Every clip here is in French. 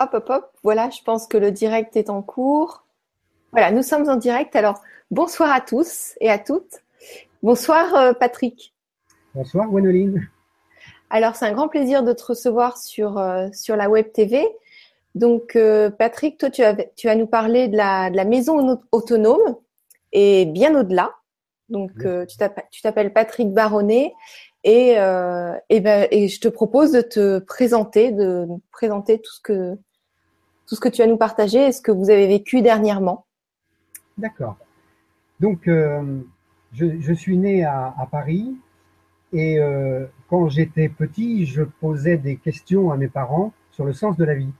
hop, hop, hop. Voilà, je pense que le direct est en cours. Voilà, nous sommes en direct. Alors, bonsoir à tous et à toutes. Bonsoir euh, Patrick. Bonsoir Gwenoline. Alors, c'est un grand plaisir de te recevoir sur, euh, sur la Web TV. Donc, euh, Patrick, toi, tu, tu vas nous parler de la, de la maison autonome et bien au-delà. Donc, tu t'appelles Patrick Baronnet et, et, ben, et je te propose de te présenter, de présenter tout ce que tout ce que tu vas nous partager et ce que vous avez vécu dernièrement. D'accord. Donc, euh, je, suis né à, Paris et euh, quand j'étais petit, je posais des questions à mes parents sur le sens de la vie.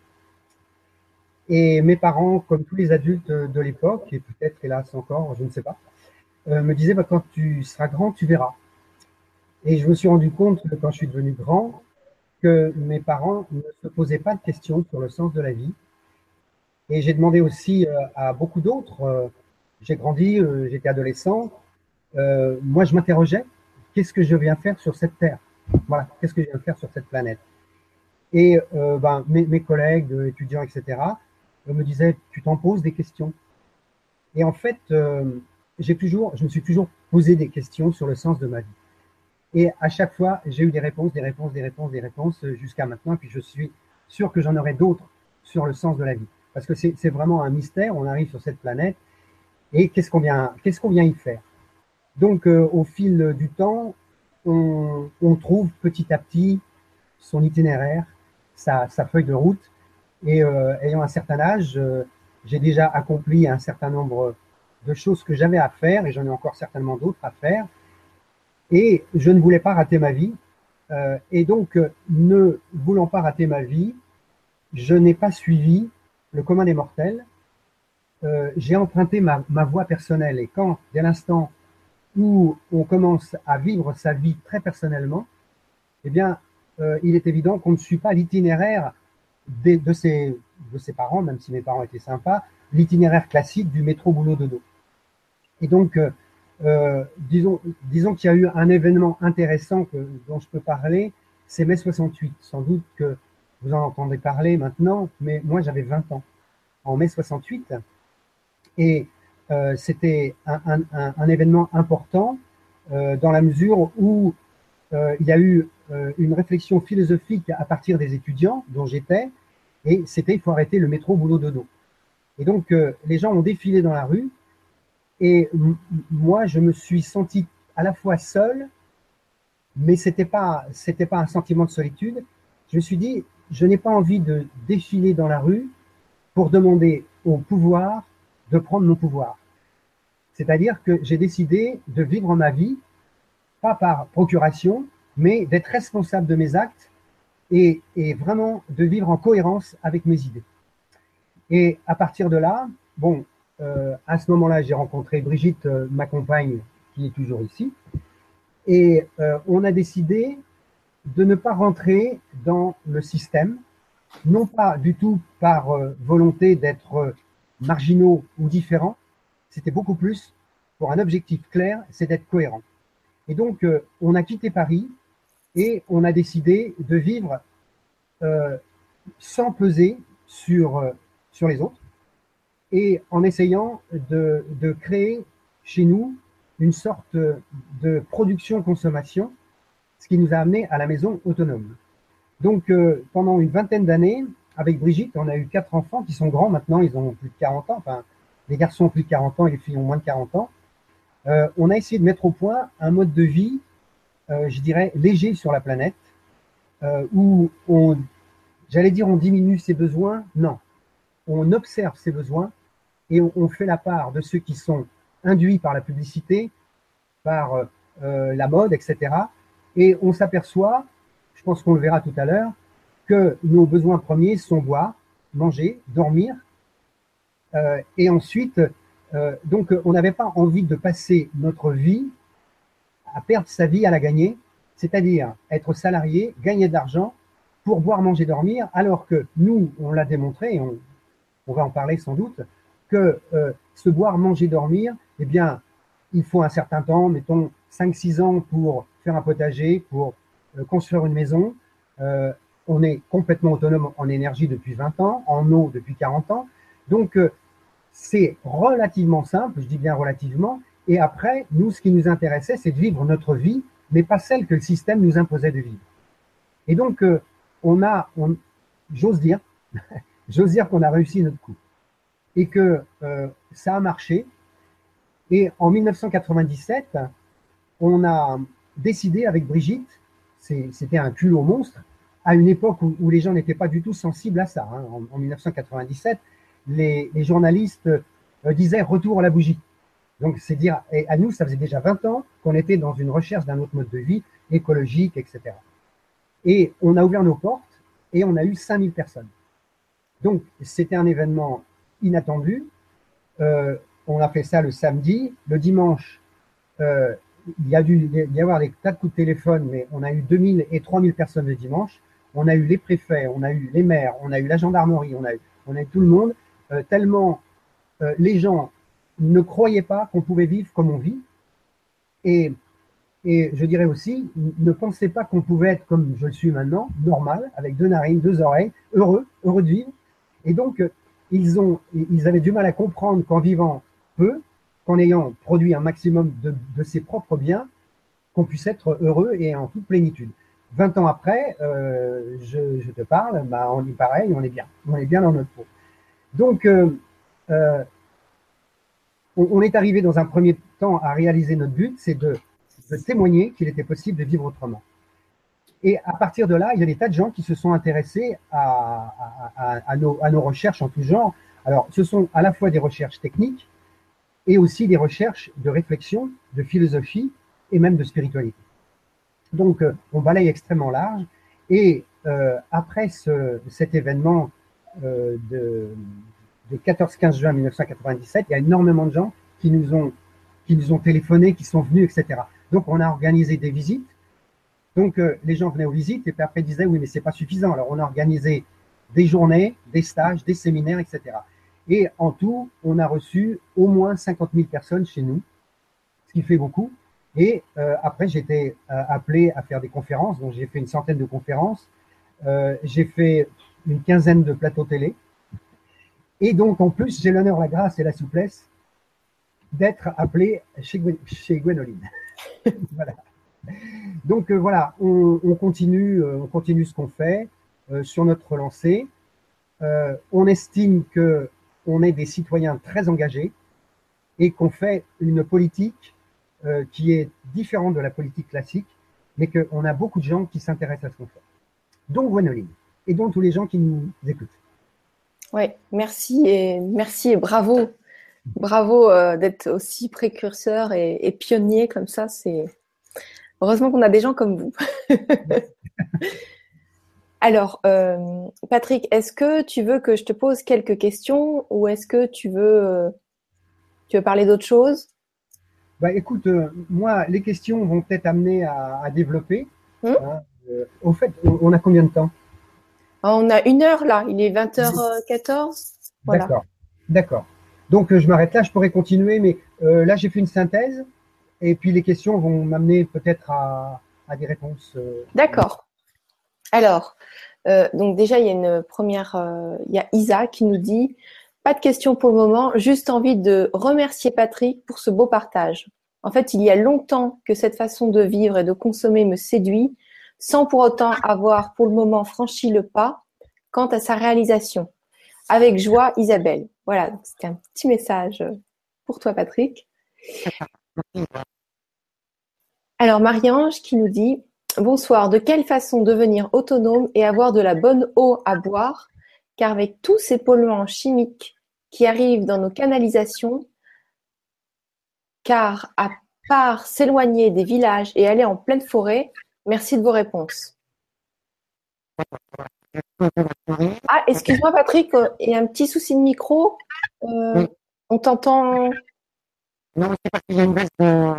Et mes parents, comme tous les adultes de l'époque, et peut-être hélas encore, je ne sais pas, euh, me disaient bah, quand tu seras grand, tu verras. Et je me suis rendu compte quand je suis devenu grand que mes parents ne se posaient pas de questions sur le sens de la vie et j'ai demandé aussi euh, à beaucoup d'autres. Euh, j'ai grandi, euh, j'étais adolescent. moi, je m'interrogeais qu'est-ce que je viens faire sur cette terre? Voilà, qu'est-ce que je viens faire sur cette planète? Et ben, mes, collègues, étudiants, etc., me disaient tu t'en poses des questions. Et en fait, j'ai toujours, je me suis toujours posé des questions sur le sens de ma vie. Et à chaque fois, j'ai eu des réponses, des réponses, des réponses, des réponses jusqu'à maintenant. Puis je suis sûr que j'en aurai d'autres sur le sens de la vie parce que c'est vraiment un mystère. On arrive sur cette planète et qu'est-ce qu'on vient, qu'est-ce qu'on vient y faire? Donc, euh, au fil du temps, on, trouve petit à petit son itinéraire, sa, feuille de route. Et euh, ayant un certain âge, euh, j'ai déjà accompli un certain nombre de choses que j'avais à faire et j'en ai encore certainement d'autres à faire. Et je ne voulais pas rater ma vie. et donc, ne voulant pas rater ma vie, je n'ai pas suivi le commun des mortels, euh, j'ai emprunté ma, voie personnelle. Et quand, dès l'instant où on commence à vivre sa vie très personnellement, eh bien, euh, il est évident qu'on ne suit pas l'itinéraire de, ses, parents, même si mes parents étaient sympas, l'itinéraire classique du métro boulot dodo. Et donc, euh, disons, disons qu'il y a eu un événement intéressant dont je peux parler, c'est mai 68. Sans doute que vous en entendez parler maintenant, mais moi j'avais 20 ans en mai 68 et euh, c'était un, événement important euh, dans la mesure où euh, il y a eu une réflexion philosophique à partir des étudiants dont j'étais et c'était il faut arrêter le métro boulot dodo. Et donc les gens ont défilé dans la rue et moi je me suis senti à la fois seul mais c'était pas pas un sentiment de solitude. Je me suis dit je n'ai pas envie de défiler dans la rue pour demander au pouvoir de prendre mon pouvoir. C'est-à-dire que j'ai décidé de vivre ma vie, pas par procuration, mais d'être responsable de mes actes et, vraiment de vivre en cohérence avec mes idées. Et à partir de là, bon, euh, à ce moment-là, j'ai rencontré Brigitte, euh, ma compagne, qui est toujours ici, et euh, on a décidé de ne pas rentrer dans le système, non pas du tout par euh, volonté d'être euh, marginaux ou différents, c'était beaucoup plus pour un objectif clair, c'est d'être cohérent. Et donc, euh, on a quitté Paris et on a décidé de vivre sans peser sur, sur les autres et en essayant de, de créer chez nous une sorte de production-consommation ce qui nous a amené à la maison autonome. Donc, euh, pendant une vingtaine d'années, avec Brigitte, on a eu quatre enfants qui sont grands maintenant, ils ont plus de 40 ans, enfin, les garçons ont plus de 40 ans et les filles ont moins de 40 ans. Euh, on a essayé de mettre au point un mode de vie, euh, je dirais, léger sur la planète, où on, j'allais dire, on diminue ses besoins. Non, on observe ses besoins et on, fait la part de ceux qui sont induits par la publicité, par la mode, etc., et on s'aperçoit, je pense qu'on le verra tout à l'heure, que nos besoins premiers sont boire, manger, dormir. Euh, et ensuite, euh, donc on n'avait pas envie de passer notre vie à perdre sa vie à la gagner, c'est-à-dire être salarié, gagner de l'argent pour boire, manger, dormir, alors que nous, on l'a démontré, on, va en parler sans doute, que euh, ce boire, manger, dormir, eh bien, il faut un certain temps, mettons 5-6 ans pour faire un potager, pour euh, construire une maison. Euh, on est complètement autonome en énergie depuis 20 ans, en eau depuis 40 ans. Donc, euh, c'est relativement simple, je dis bien relativement. Et après, nous, ce qui nous intéressait, c'est de vivre notre vie, mais pas celle que le système nous imposait de vivre. Et donc, on a, j'ose dire, j'ose dire qu'on a réussi notre coup. Et que ça a marché. Et en 1997, on a décidé avec Brigitte, c'était un culot monstre, à une époque où, les gens n'étaient pas du tout sensibles à ça. Hein. En, 1997, les, journalistes euh, disaient retour à la bougie. Donc, c'est dire, et à nous, ça faisait déjà 20 ans qu'on était dans une recherche d'un autre mode de vie, écologique, etc. Et on a ouvert nos portes et on a eu 5000 personnes. Donc, c'était un événement inattendu. Euh, on a fait ça le samedi. Le dimanche, euh, il y a dû y avoir des tas de coups de téléphone, mais on a eu 2000 et 3000 personnes le dimanche. On a eu les préfets, on a eu les maires, on a eu la gendarmerie, on a eu, on a eu tout le monde, euh, tellement euh, les gens ne croyaient pas qu'on pouvait vivre comme on vit. Et, et je dirais aussi, ne pensaient pas qu'on pouvait être comme je le suis maintenant, normal, avec deux narines, deux oreilles, heureux, heureux de vivre. Et donc, ils, ont, ils avaient du mal à comprendre qu'en vivant peu, qu'en ayant produit un maximum de, ses propres biens, qu'on puisse être heureux et en toute plénitude. 20 ans après, euh, je, te parle, bah, on est pareil, on est bien. On est bien dans notre peau. Donc, euh, euh, on, est arrivé dans un premier temps à réaliser notre but, c'est de, témoigner qu'il était possible de vivre autrement. Et à partir de là, il y a des tas de gens qui se sont intéressés à nos recherches en tout genre. Alors, ce sont à la fois des recherches techniques et aussi des recherches de réflexion, de philosophie et même de spiritualité. Donc, euh, on balaye extrêmement large. Et euh, après ce, cet événement euh, de, de 14-15 juin 1997, il y a énormément de gens qui nous ont qui nous ont téléphoné, qui sont venus, etc. Donc, on a organisé des visites. Donc, euh, les gens venaient aux visites et puis après disaient oui, mais c'est pas suffisant. Alors, on a organisé des journées, des stages, des séminaires, etc. Et en tout, on a reçu au moins 50 000 personnes chez nous, ce qui fait beaucoup. Et euh, après, été euh, appelé à faire des conférences. Donc, j'ai fait une centaine de conférences. Euh, j'ai fait une quinzaine de plateaux télé. Et donc, en plus, j'ai l'honneur, la grâce et la souplesse d'être appelé chez, chez Gwénoline. voilà. Donc, euh, voilà, on, on, continue, on continue ce qu'on fait sur notre lancée. on estime que on est des citoyens très engagés et qu'on fait une politique euh, qui est différent de la politique classique, mais qu'on a beaucoup de gens qui s'intéressent à ce qu'on fait, dont Gwenoline et dont tous les gens qui nous écoutent. Oui, merci et merci et bravo, bravo euh, d'être aussi précurseur et, et, pionnier comme ça. C'est heureusement qu'on a des gens comme vous. Alors, euh, Patrick, est-ce que tu veux que je te pose quelques questions ou est-ce que tu veux, euh, tu veux parler d'autre chose? Bah, écoute, euh, moi, les questions vont peut-être amener à, à développer. Hum hein, au fait, on, on, a combien de temps? Ah, On a une heure là, il est 20h14. Voilà. D'accord, d'accord. Donc, je m'arrête là, je pourrais continuer, mais euh, là, j'ai fait une synthèse et puis les questions vont m'amener peut-être à, à, des réponses. D'accord. Alors, donc déjà, il y a une première, il y a Isa qui nous dit pas de questions pour le moment, juste envie de remercier Patrick pour ce beau partage. En fait, il y a longtemps que cette façon de vivre et de consommer me séduit, sans pour autant avoir pour le moment franchi le pas quant à sa réalisation. Avec joie, Isabelle. Voilà, c'était un petit message pour toi, Patrick. Alors, Marie-Ange qui nous dit Bonsoir, de quelle façon devenir autonome et avoir de la bonne eau à boire? Car avec tous ces polluants chimiques qui arrivent dans nos canalisations, car à part s'éloigner des villages et aller en pleine forêt, merci de vos réponses. Ah, excuse-moi Patrick, il y a un petit souci de micro. Euh, on t'entend. Non, c'est parce qu'il y a une baisse de,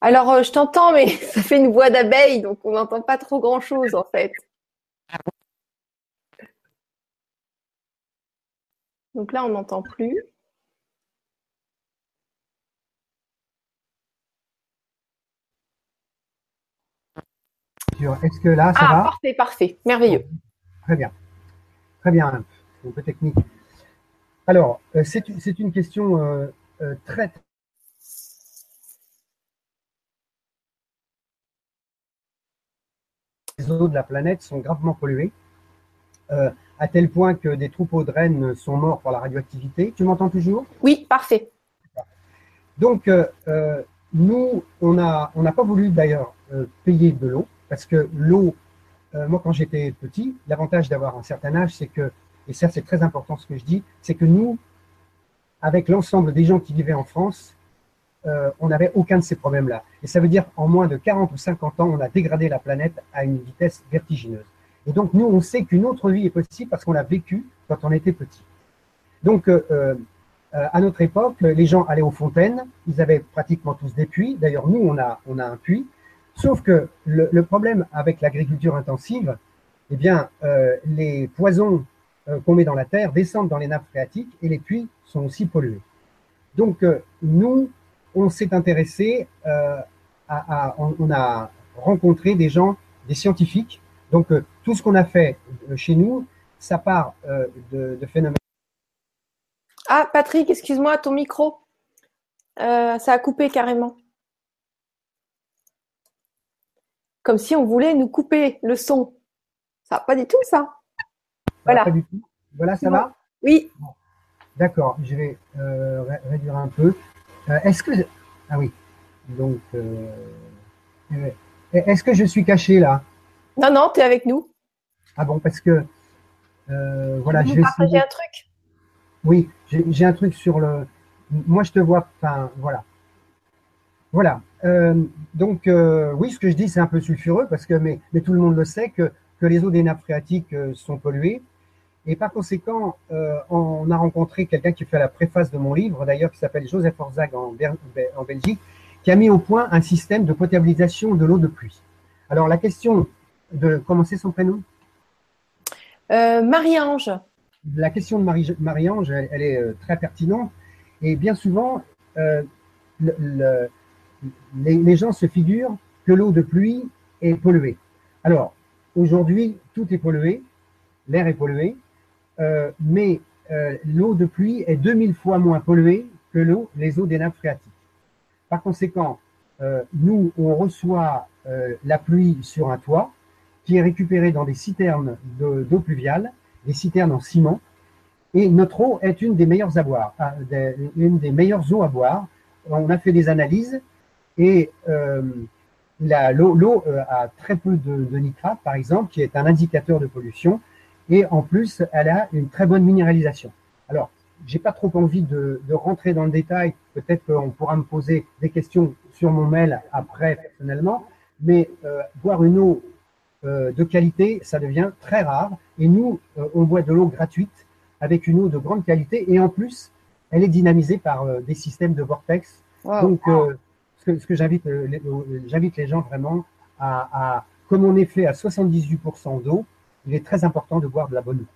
alors, euh, je t'entends, mais ça fait une voix d'abeille, donc on n'entend pas trop grand-chose en fait. Donc là, on n'entend plus. Est-ce que là, ça ah, va? Parfait, parfait, merveilleux. Très bien. Très bien. Un peu technique. Alors, euh, c'est une question euh, euh, très les eaux de la planète sont gravement polluées, à tel point que des troupeaux de rennes sont morts par la radioactivité. Tu m'entends toujours? Oui, parfait. Donc, nous, on n'a on pas voulu d'ailleurs payer de l'eau, parce que l'eau, moi quand j'étais petit, l'avantage d'avoir un certain âge, c'est que, et ça c'est très important ce que je dis, c'est que nous, avec l'ensemble des gens qui vivaient en France, euh, on n'avait aucun de ces problèmes-là. Et ça veut dire en moins de 40 ou 50 ans, on a dégradé la planète à une vitesse vertigineuse. Et donc nous, on sait qu'une autre vie est possible parce qu'on l'a vécu quand on était petit. Donc euh, euh, à notre époque, les gens allaient aux fontaines, ils avaient pratiquement tous des puits. D'ailleurs, nous, on a, on a un puits. Sauf que le, problème avec l'agriculture intensive, eh bien, les poisons qu'on met dans la terre descendent dans les nappes phréatiques et les puits sont aussi pollués. Donc, euh, nous, on s'est intéressé euh, à, on, a rencontré des gens, des scientifiques. Donc, tout ce qu'on a fait chez nous, ça part de, phénomènes. Ah, Patrick, excuse-moi, ton micro, ça a coupé carrément. Comme si on voulait nous couper le son. Ça, pas du tout ça. Voilà. Voilà, ça va Oui. D'accord, je vais euh, réduire un peu. Euh, est-ce que. Ah oui. Donc. Euh, est-ce que je suis caché là? Non, non, tu es avec nous. Ah bon, parce que. voilà, je vais partager un truc? Oui, j'ai un truc sur le. Moi, je te vois. Enfin, voilà. Voilà. donc, oui, ce que je dis, c'est un peu sulfureux parce que, mais, mais, tout le monde le sait, que, que les eaux des nappes phréatiques sont polluées. Et par conséquent, euh, on a rencontré quelqu'un qui fait la préface de mon livre, d'ailleurs, qui s'appelle Joseph Orzag en, en, Belgique, qui a mis au point un système de potabilisation de l'eau de pluie. Alors, la question de commencer son prénom? Euh, Marie-Ange. La question de Marie-Ange, elle, est euh, très pertinente. Et bien souvent, les, les gens se figurent que l'eau de pluie est polluée. Alors, aujourd'hui, tout est pollué, l'air est pollué, mais euh, l'eau de pluie est 2000 fois moins polluée que les eaux des nappes phréatiques. Par conséquent, euh, nous, on reçoit la pluie sur un toit qui est récupérée dans des citernes d'eau pluviale, des citernes en ciment, et notre eau est une des meilleures meilleures eaux à boire. On a fait des analyses et l'eau a très peu de, de nitrate, par exemple, qui est un indicateur de pollution et en plus, elle a une très bonne minéralisation. Alors, j'ai pas trop envie de, de, rentrer dans le détail. Peut-être qu'on pourra me poser des questions sur mon mail après personnellement, mais euh, boire une eau euh, de qualité, ça devient très rare. Et nous, euh, on boit de l'eau gratuite avec une eau de grande qualité et en plus, elle est dynamisée par euh, des systèmes de vortex. Donc, ce que, ce que j'invite, j'invite les gens vraiment à, à, comme on est fait à 78% d'eau, il est très important de boire de la bonne eau.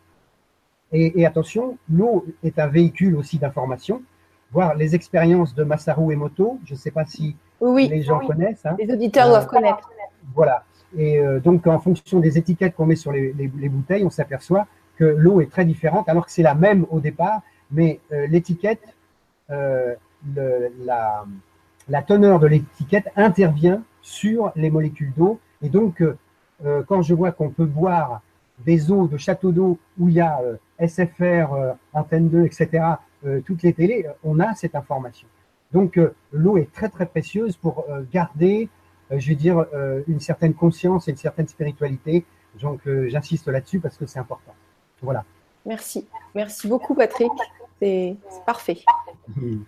Et, attention, l'eau est un véhicule aussi d'information. Voir les expériences de Masaru Emoto, je ne sais pas si les gens connaissent. Hein. Les auditeurs doivent euh, connaître. Voilà. Et euh, donc, en fonction des étiquettes qu'on met sur les, bouteilles, on s'aperçoit que l'eau est très différente, alors que c'est la même au départ, mais euh, l'étiquette, la, la, teneur de l'étiquette intervient sur les molécules d'eau. Et donc, quand je vois qu'on peut boire des eaux de château d'eau où il y a euh, SFR, euh, Antenne 2, etc., euh, toutes les télés, on a cette information. Donc l'eau est très très précieuse pour garder, je veux dire, une certaine conscience et une certaine spiritualité. Donc j'insiste là-dessus parce que c'est important. Voilà. Merci. Merci beaucoup Patrick. C'est parfait.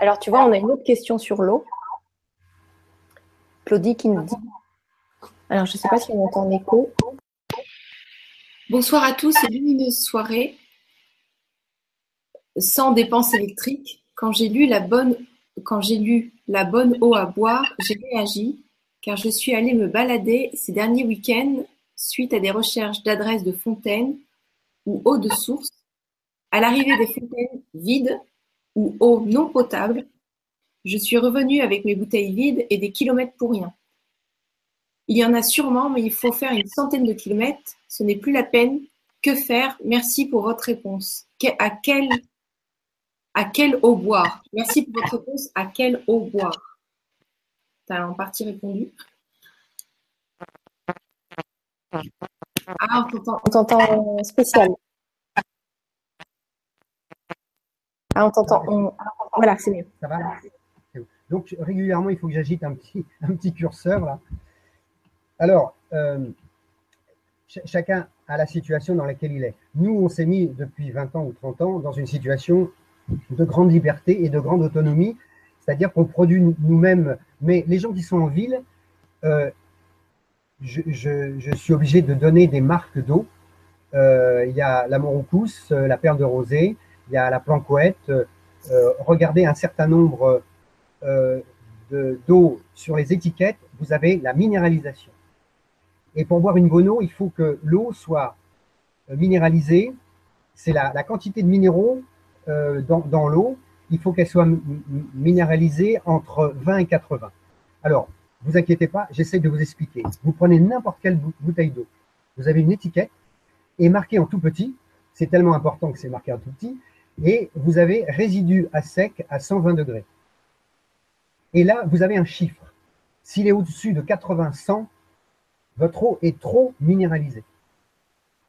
Alors tu vois, on a une autre question sur l'eau. Claudie qui nous dit. Alors je ne sais pas si on entend écho. Bonsoir à tous et lumineuse soirée sans dépenses électriques. Quand j'ai lu la bonne, quand j'ai lu la bonne eau à boire, j'ai réagi car je suis allée me balader ces derniers week-ends suite à des recherches d'adresses de fontaines ou eau de source. À l'arrivée des fontaines vides ou eau non potable, je suis revenue avec mes bouteilles vides et des kilomètres pour rien. Il y en a sûrement, mais il faut faire une centaine de kilomètres. Ce n'est plus la peine. Que faire? Merci pour votre réponse. À quelle à quelle eau boire Merci pour votre réponse. À quelle eau boire Tu as en partie répondu. Ah, on t'entend spécial. Ah, on t'entend. Voilà, c'est mieux. Ça va? Donc, régulièrement, il faut que j'agite un petit, un petit curseur là. Alors, euh, chacun a la situation dans laquelle il est. Nous, on s'est mis depuis 20 ans ou 30 ans dans une situation de grande liberté et de grande autonomie, c'est-à-dire qu'on produit nous-mêmes. Mais les gens qui sont en ville, euh, je, suis obligé de donner des marques d'eau. Euh, il y a la Montroucousse, euh, la Perle de Rosée, il y a la Plancoette. regardez un certain nombre d'eau sur les étiquettes, vous avez la minéralisation. Et pour boire une bonne eau, il faut que l'eau soit minéralisée. C'est la, quantité de minéraux euh, dans, l'eau, il faut qu'elle soit minéralisée entre 20 et 80. Alors, vous inquiétez pas, j'essaie de vous expliquer. Vous prenez n'importe quelle bouteille d'eau, vous avez une étiquette et marqué en tout petit, c'est tellement important que c'est marqué en tout petit, et vous avez résidu à sec à 120 degrés. Et là, vous avez un chiffre. S'il est au-dessus de 80-100, votre eau est trop minéralisée.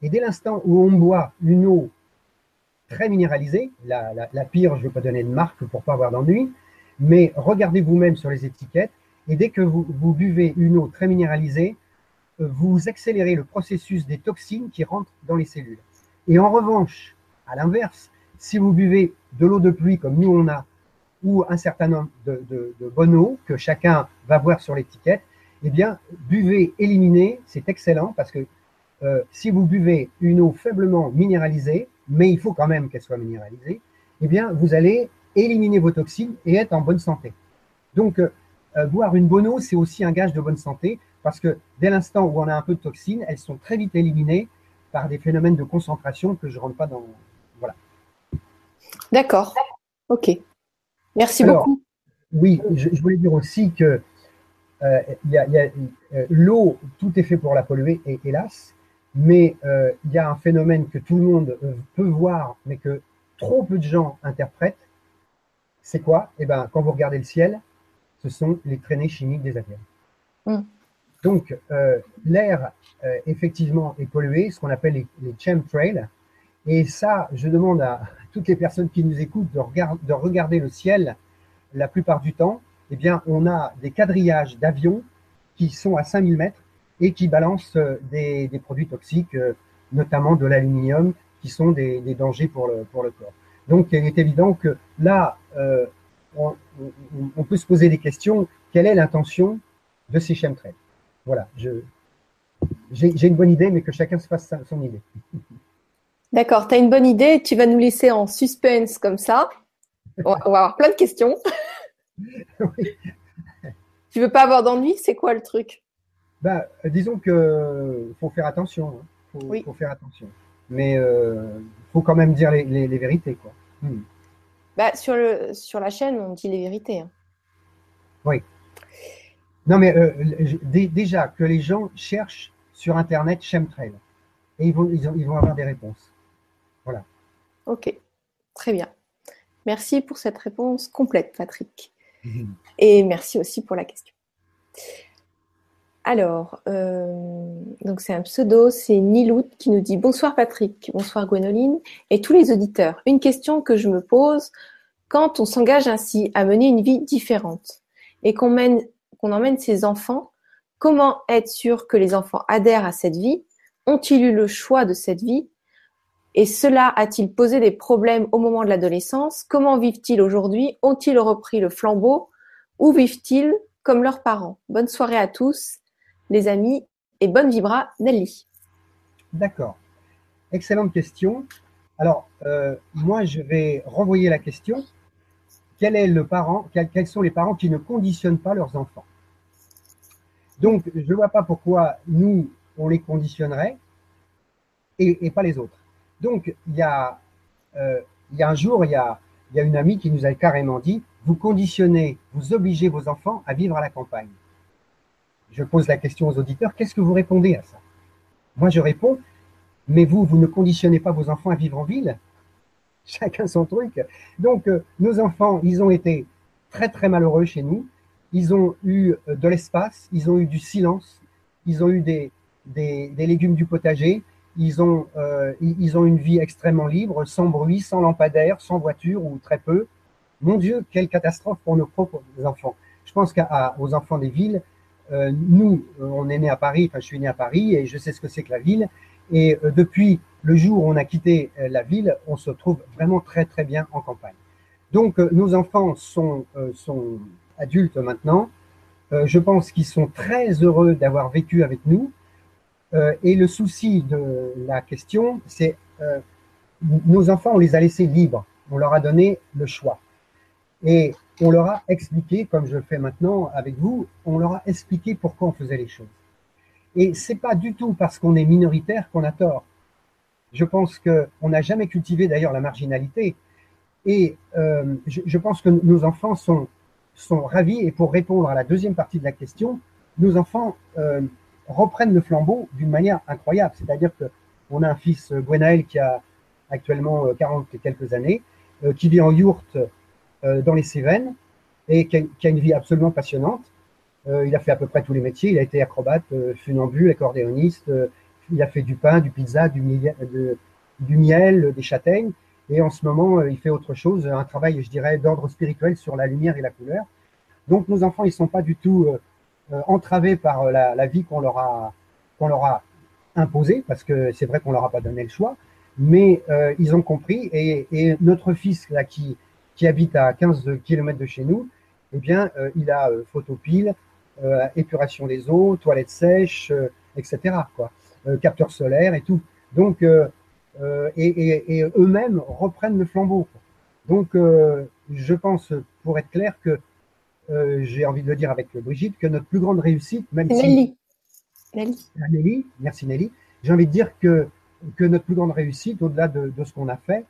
Et dès l'instant où on boit une eau très minéralisée. La, pire, je ne vais pas donner de marque pour pas avoir d'ennui, mais regardez vous-même sur les étiquettes et dès que vous, buvez une eau très minéralisée, euh, vous accélérez le processus des toxines qui rentrent dans les cellules. Et en revanche, à l'inverse, si vous buvez de l'eau de pluie comme nous on a, ou un certain nombre de, de, eau que chacun va voir sur l'étiquette, eh bien, buvez, éliminez, c'est excellent parce que euh, si vous buvez une eau faiblement minéralisée, mais il faut quand même qu'elle soit minéralisée, eh bien, vous allez éliminer vos toxines et être en bonne santé. Donc, euh, euh, boire une bonne eau, c'est aussi un gage de bonne santé, parce que dès l'instant où on a un peu de toxines, elles sont très vite éliminées par des phénomènes de concentration que je ne rentre pas dans. Voilà. D'accord. OK. Merci beaucoup. Oui, je, voulais dire aussi que l'eau, tout est fait pour la polluer, et hélas, mais euh, il y a un phénomène que tout le monde euh, peut voir, mais que trop peu de gens interprètent. C'est quoi? Eh bien, quand vous regardez le ciel, ce sont les traînées chimiques des avions. Mm. Donc, euh, l'air, effectivement, est pollué, ce qu'on appelle les, les, chemtrails. Et ça, je demande à toutes les personnes qui nous écoutent de, de regarder le ciel la plupart du temps. Eh bien, on a des quadrillages d'avions qui sont à 5000 mètres et qui balancent euh, des, produits toxiques, euh, notamment de l'aluminium, qui sont des, dangers pour le, corps. Donc, il est évident que là, euh, on, peut se poser des questions. Quelle est l'intention de ces chemtrails? Voilà, j'ai une bonne idée, mais que chacun se fasse son idée. D'accord, tu as une bonne idée, tu vas nous laisser en suspense comme ça. On va, avoir plein de questions. Oui. Tu veux pas avoir d'ennui? C'est quoi le truc? Bah, disons que faut faire attention. Hein. Faut, faire attention. Mais il euh, faut quand même dire les, vérités, quoi. Hmm. Bah, sur, le, sur la chaîne, on dit les vérités. Hein. Oui. Non, mais euh, déjà que les gens cherchent sur Internet chemtrail et ils vont, ils, ils vont avoir des réponses. Voilà. Ok, très bien. Merci pour cette réponse complète, Patrick. Et merci aussi pour la question. Alors, euh, donc c'est un pseudo, c'est Nilout qui nous dit bonsoir Patrick, bonsoir Gwénoline et tous les auditeurs. Une question que je me pose quand on s'engage ainsi à mener une vie différente et qu'on mène, qu'on emmène ses enfants, comment être sûr que les enfants adhèrent à cette vie? Ont-ils eu le choix de cette vie? Et cela a-t-il posé des problèmes au moment de l'adolescence? Comment vivent-ils aujourd'hui? Ont-ils repris le flambeau? Ou vivent-ils comme leurs parents? Bonne soirée à tous les amis, et bonne vibra, Nelly. D'accord. Excellente question. Alors, euh, moi, je vais renvoyer la question. Quels sont les parents qui ne conditionnent pas leurs enfants? Donc, je ne vois pas pourquoi nous, on les conditionnerait et, pas les autres. Donc, il y, a, euh, il y a un jour, il y a, une amie qui nous a carrément dit, vous conditionnez, vous obligez vos enfants à vivre à la campagne je pose la question aux auditeurs, qu'est-ce que vous répondez à ça? Moi, je réponds, mais vous, vous ne conditionnez pas vos enfants à vivre en ville? Chacun son truc. Donc, euh, nos enfants, ils ont été très, très malheureux chez nous. Ils ont eu euh, de l'espace, ils ont eu du silence, ils ont eu des, légumes du potager, ils ont, euh, ils ont une vie extrêmement libre, sans bruit, sans lampadaire, sans voiture ou très peu. Mon Dieu, quelle catastrophe pour nos propres enfants. Je pense qu'aux enfants des villes, euh, nous, on est né à Paris, enfin je suis né à Paris et je sais ce que c'est que la ville. Et euh, depuis le jour où on a quitté euh, la ville, on se trouve vraiment très très bien en campagne. Donc nos enfants sont, sont adultes maintenant. je pense qu'ils sont très heureux d'avoir vécu avec nous. Et le souci de la question, c'est nos enfants, on les a laissés libres. On leur a donné le choix. Et on leur a expliqué, comme je le fais maintenant avec vous, on leur a expliqué pourquoi on faisait les choses. Et c'est pas du tout parce qu'on est minoritaire qu'on a tort. Je pense qu'on n'a jamais cultivé d'ailleurs la marginalité. Et euh, je, pense que nos enfants sont, sont ravis. Et pour répondre à la deuxième partie de la question, nos enfants euh, reprennent le flambeau d'une manière incroyable. C'est-à-dire qu'on a un fils, Gwenaël, qui a actuellement 40 euh, et quelques années, qui vit en yourte euh, dans les Cévennes et qui a, une vie absolument passionnante. Euh, il a fait à peu près tous les métiers. Il a été acrobate, euh, funambule, accordéoniste. il a fait du pain, du pizza, du du miel, des châtaignes. Et en ce moment, il fait autre chose, un travail, je dirais, d'ordre spirituel sur la lumière et la couleur. Donc nos enfants, ils sont pas du tout entravés par la, vie qu'on leur a qu'on leur a imposée, parce que c'est vrai qu'on leur a pas donné le choix, mais ils ont compris. Et, notre fils là qui qui habite à 15 km de chez nous, eh bien, euh, il a euh, photopile, euh, épuration des eaux, toilettes sèches, etc. Quoi, capteur solaire et tout. Donc, et, eux-mêmes reprennent le flambeau. Donc, je pense, pour être clair, que j'ai envie de le dire avec Brigitte, que notre plus grande réussite, même Nelly. si Nelly. Ah, Nelly, merci Nelly. J'ai envie de dire que que notre plus grande réussite, au-delà de, de, ce qu'on a fait,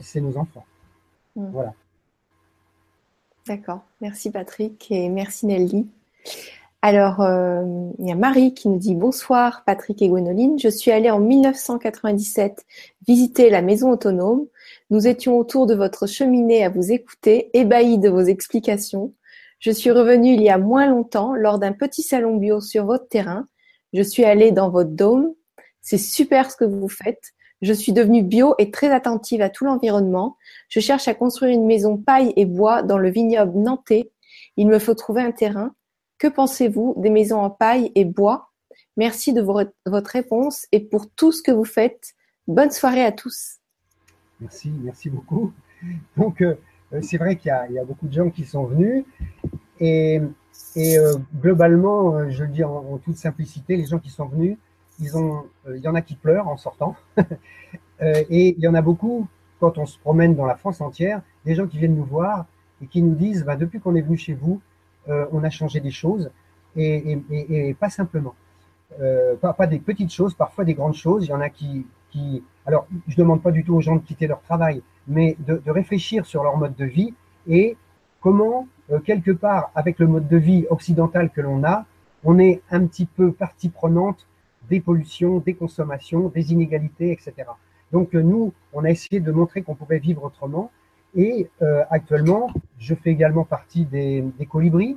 c'est nos enfants. Mm. Voilà. D'accord. Merci Patrick et merci Nelly. Alors, euh, il y a Marie qui nous dit bonsoir Patrick et Gwénoline. Je suis allée en 1997 visiter la maison autonome. Nous étions autour de votre cheminée à vous écouter, ébahis de vos explications. Je suis revenue il y a moins longtemps lors d'un petit salon bio sur votre terrain. Je suis allée dans votre dôme. C'est super ce que vous faites. Je suis devenue bio et très attentive à tout l'environnement. Je cherche à construire une maison paille et bois dans le vignoble nantais. Il me faut trouver un terrain. Que pensez-vous des maisons en paille et bois? Merci de votre réponse et pour tout ce que vous faites. Bonne soirée à tous. Merci, merci beaucoup. Donc, euh, c'est vrai qu'il y, a beaucoup de gens qui sont venus et, euh, globalement, euh, je le dis en, toute simplicité, les gens qui sont venus, ont, euh, il y en a qui pleurent en sortant, euh, et il y en a beaucoup quand on se promène dans la France entière, des gens qui viennent nous voir et qui nous disent, bah, depuis qu'on est venu chez vous, euh, on a changé des choses, et, pas simplement. pas, des petites choses, parfois des grandes choses. Il y en a qui, alors je demande pas du tout aux gens de quitter leur travail, mais de, réfléchir sur leur mode de vie et comment, quelque part, avec le mode de vie occidental que l'on a, on est un petit peu partie prenante des pollutions, des consommations, des inégalités, etc. Donc euh, nous, on a essayé de montrer qu'on pouvait vivre autrement. Et euh, actuellement, je fais également partie des, colibris,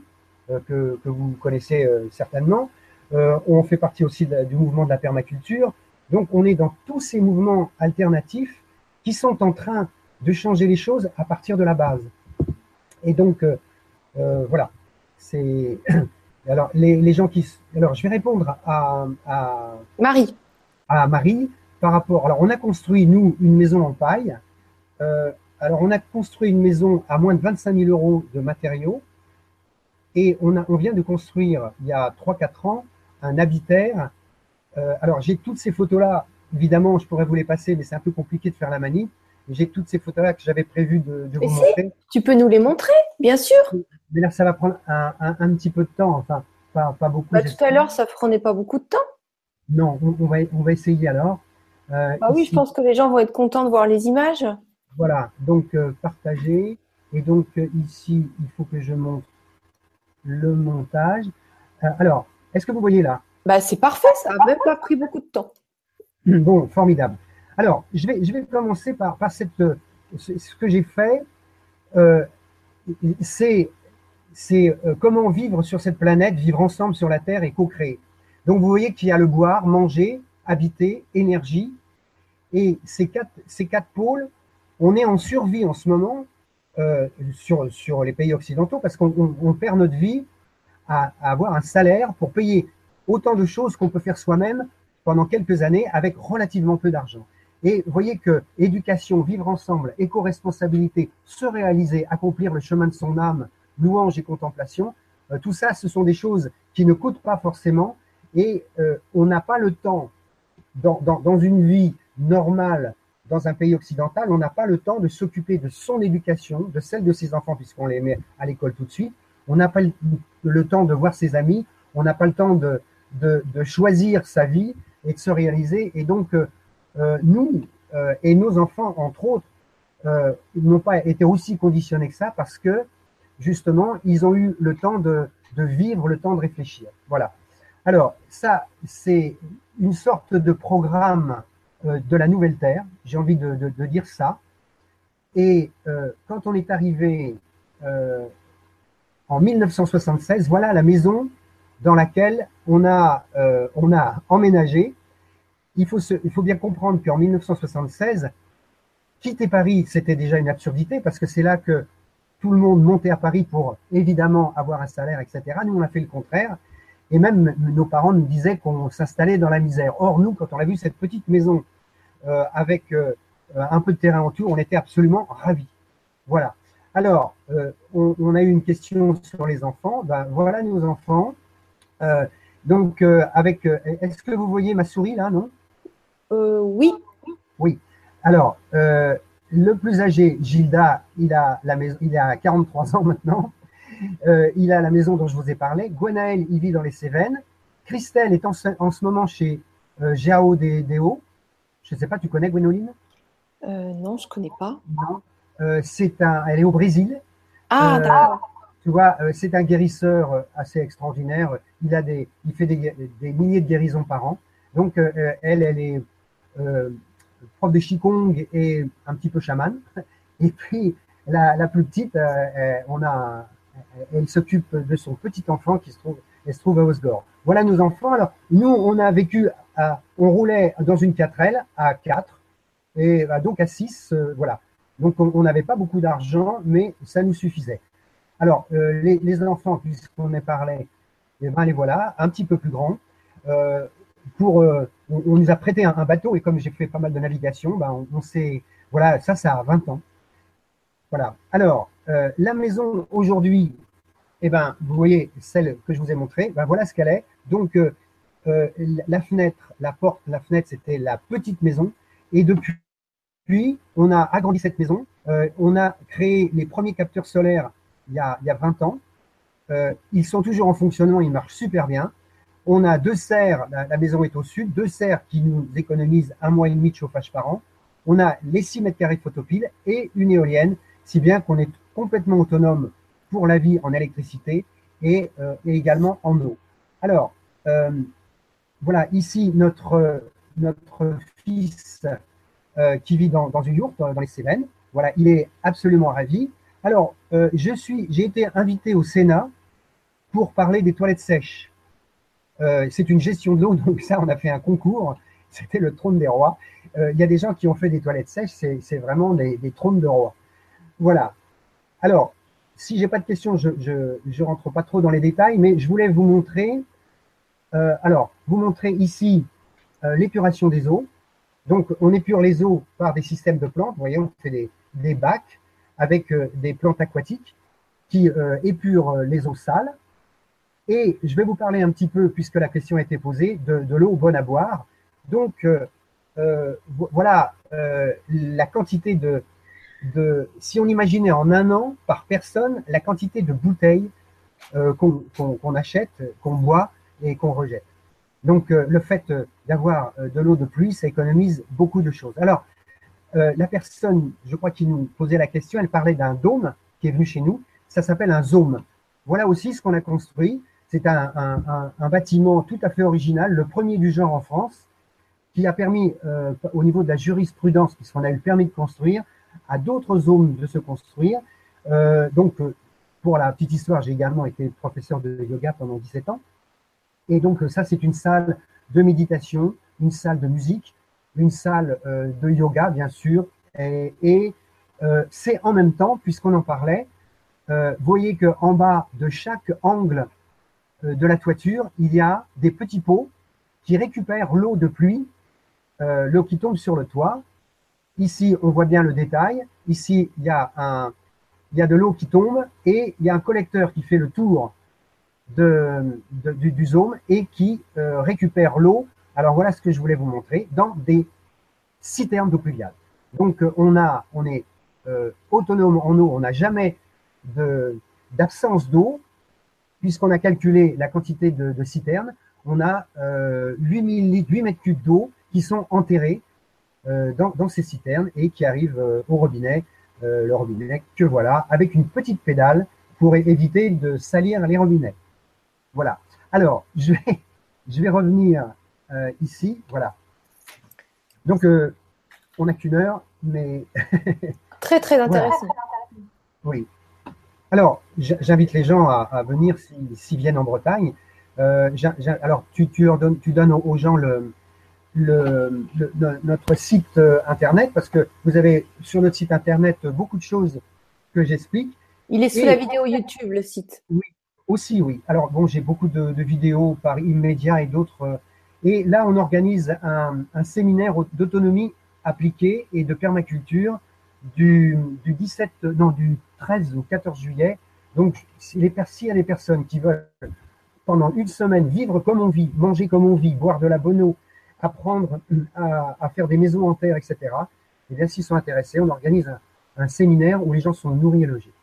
euh, que, vous connaissez certainement. on fait partie aussi du mouvement de la permaculture. Donc on est dans tous ces mouvements alternatifs qui sont en train de changer les choses à partir de la base. Et donc, voilà, c'est Alors, les, gens qui. Alors, je vais répondre à, Marie. À Marie par rapport. Alors, on a construit, nous, une maison en paille. Euh, alors, on a construit une maison à moins de 25 000 euros de matériaux. Et on, a, on vient de construire, il y a 3-4 ans, un habitaire. Euh, alors, j'ai toutes ces photos-là. Évidemment, je pourrais vous les passer, mais c'est un peu compliqué de faire la manie. J'ai toutes ces photos-là que j'avais prévu de, de vous montrer. Tu peux nous les montrer, bien sûr. Mais là, ça va prendre un, un, petit peu de temps, enfin, pas, pas beaucoup. Bah, tout à l'heure, ça prenait pas beaucoup de temps. Non, on, va, on va essayer alors. Euh, ah oui, je pense que les gens vont être contents de voir les images. Voilà, donc euh, partager. Et donc euh, ici, il faut que je montre le montage. alors, Est-ce que vous voyez là? Bah, C'est parfait, ça n'a même pas pris beaucoup de temps. Bon, formidable. Alors, je vais, je vais commencer par, par cette, ce que j'ai fait. Euh, c'est euh, comment vivre sur cette planète, vivre ensemble sur la Terre et co-créer. Donc vous voyez qu'il y a le boire, manger, habiter, énergie. Et ces quatre, ces quatre pôles, on est en survie en ce moment euh, sur, sur les pays occidentaux parce qu'on perd notre vie à, avoir un salaire pour payer autant de choses qu'on peut faire soi-même pendant quelques années avec relativement peu d'argent. Et vous voyez que éducation, vivre ensemble, éco-responsabilité, se réaliser, accomplir le chemin de son âme, louange et contemplation, euh, tout ça, ce sont des choses qui ne coûtent pas forcément et euh, on n'a pas le temps, dans, une vie normale, dans un pays occidental, on n'a pas le temps de s'occuper de son éducation, de celle de ses enfants, puisqu'on les met à l'école tout de suite. On n'a pas le, temps de voir ses amis, on n'a pas le temps de, de, choisir sa vie et de se réaliser. Et donc, euh, euh nous et nos enfants, entre autres, n'ont pas été aussi conditionnés que ça parce que justement, ils ont eu le temps de, vivre, le temps de réfléchir. Voilà. Alors, ça, c'est une sorte de programme euh, de la nouvelle Terre, j'ai envie de, de, dire ça. Et euh, quand on est arrivé euh, en 1976, voilà la maison dans laquelle on a, euh, on a emménagé. Il faut, il faut bien comprendre qu'en 1976, quitter Paris, c'était déjà une absurdité parce que c'est là que tout le monde montait à Paris pour évidemment avoir un salaire, etc. Nous, on a fait le contraire. Et même nos parents nous disaient qu'on s'installait dans la misère. Or, nous, quand on a vu cette petite maison euh, avec euh, un peu de terrain autour, on était absolument ravis. Voilà. Alors, on, on, a eu une question sur les enfants. Ben, voilà nos enfants. Euh, donc, euh, avec, est-ce que vous voyez ma souris là, non? Oui. Oui. Alors, le plus âgé, Gilda, il a, la maison, il a 43 ans maintenant. Euh, il a la maison dont je vous ai parlé. Gwenaël, il vit dans les Cévennes. Christelle est en, en ce moment chez euh, Jao des, des Hauts. Je ne sais pas, tu connais Gwénoline? Euh, Non, je ne connais pas. Non. Euh, c'est un, elle est au Brésil. Ah, d'accord. Tu vois, euh, c'est un guérisseur assez extraordinaire. Il a des, il fait des, milliers de guérisons par an. Donc, elle, elle est prof de Qigong et un petit peu chaman. Et puis, la, plus petite, euh, on a, elle s'occupe de son petit enfant qui se trouve, elle se trouve à Osgore. Voilà nos enfants. Alors, nous, on a vécu, on roulait dans une 4L à 4 et bah, donc à 6, euh, voilà. Donc, on n'avait pas beaucoup d'argent, mais ça nous suffisait. Alors, euh, les, enfants, puisqu'on en parlé, eh ben, les voilà, un petit peu plus grands. Euh, pour, euh, on, nous a prêté un, bateau et comme j'ai fait pas mal de navigation, ben on, s'est, voilà, ça, ça a 20 ans. Voilà. Alors, la maison aujourd'hui, eh ben, vous voyez celle que je vous ai montrée, ben voilà ce qu'elle est. Donc, la fenêtre, la porte, la fenêtre, c'était la petite maison. Et depuis, puis, on a agrandi cette maison. On a créé les premiers capteurs solaires il y a, il y a 20 ans. ils sont toujours en fonctionnement, ils marchent super bien. On a deux serres, la, maison est au sud, deux serres qui nous économisent un mois et demi de chauffage par an. On a les 6 mètres carrés de photopile et une éolienne, si bien qu'on est complètement autonome pour la vie en électricité et, euh, également en eau. Alors, euh, voilà, ici notre, notre fils euh, qui vit dans, dans une yourte dans les Cévennes. Voilà, il est absolument ravi. Alors, euh, je j'ai été invité au Sénat pour parler des toilettes sèches. Euh, c'est une gestion de l'eau, donc ça, on a fait un concours. C'était le trône des rois. Euh, il y a des gens qui ont fait des toilettes sèches, c'est vraiment des, trônes de rois. Voilà. Alors, si j'ai pas de questions, je, je, je, rentre pas trop dans les détails, mais je voulais vous montrer. Alors, vous montrer ici l'épuration des eaux. Donc, on épure les eaux par des systèmes de plantes. Vous voyez, on fait des bacs avec euh, des plantes aquatiques qui épurent les eaux sales. Et je vais vous parler un petit peu, puisque la question a été posée, de, l'eau bonne à boire. Donc, euh, euh, voilà euh, la quantité de, si on imaginait en un an par personne, la quantité de bouteilles qu'on qu qu achète, qu'on boit et qu'on rejette. Donc, le fait d'avoir de l'eau de pluie, ça économise beaucoup de choses. Alors, la personne, je crois, qui nous posait la question, elle parlait d'un dôme qui est venu chez nous. Ça s'appelle un zome. Voilà aussi ce qu'on a construit C'est un, bâtiment tout à fait original, le premier du genre en France, qui a permis, euh, au niveau de la jurisprudence, puisqu'on a eu le permis de construire, à d'autres zones de se construire. Euh, donc, pour la petite histoire, j'ai également été professeur de yoga pendant 17 ans. Et donc, ça, c'est une salle de méditation, une salle de musique, une salle de yoga, bien sûr. Et, c'est en même temps, puisqu'on en parlait, vous voyez qu'en bas de chaque angle euh, de la toiture, il y a des petits pots qui récupèrent l'eau de pluie, euh, l'eau qui tombe sur le toit. Ici, on voit bien le détail. Ici, il y a, de l'eau qui tombe et il y a un collecteur qui fait le tour du, du, et qui euh, récupère l'eau. Alors voilà ce que je voulais vous montrer dans des citernes d'eau pluviale. Donc on a, est autonome en eau, on n'a jamais d'absence d'eau puisqu'on a calculé la quantité de, citernes, on a euh, 8, mètres cubes d'eau qui sont enterrés euh, dans, ces citernes et qui arrivent euh, au robinet, euh, le robinet que voilà, avec une petite pédale pour éviter de salir les robinets. Voilà. Alors, je vais, je vais revenir ici. Voilà. Donc, on n'a qu'une heure, mais. très, très intéressant. Oui. Alors, j'invite les gens à, venir s'ils viennent en Bretagne. Euh, alors, tu, donnes, tu donnes aux gens le, notre site euh, internet parce que vous avez sur notre site internet beaucoup de choses que j'explique. Il est sous la vidéo YouTube, le site. Oui, aussi, oui. Alors, bon, j'ai beaucoup de, vidéos par immédiat et d'autres. Et là, on organise un, un séminaire d'autonomie appliquée et de permaculture du, du 17, non, du 13 ou 14 juillet. Donc, s'il y a des personnes qui veulent pendant une semaine vivre comme on vit, manger comme on vit, boire de la bonne eau, apprendre à, faire des maisons en terre, etc., et eh bien, s'ils sont intéressés, on organise un, séminaire où les gens sont nourris et logés.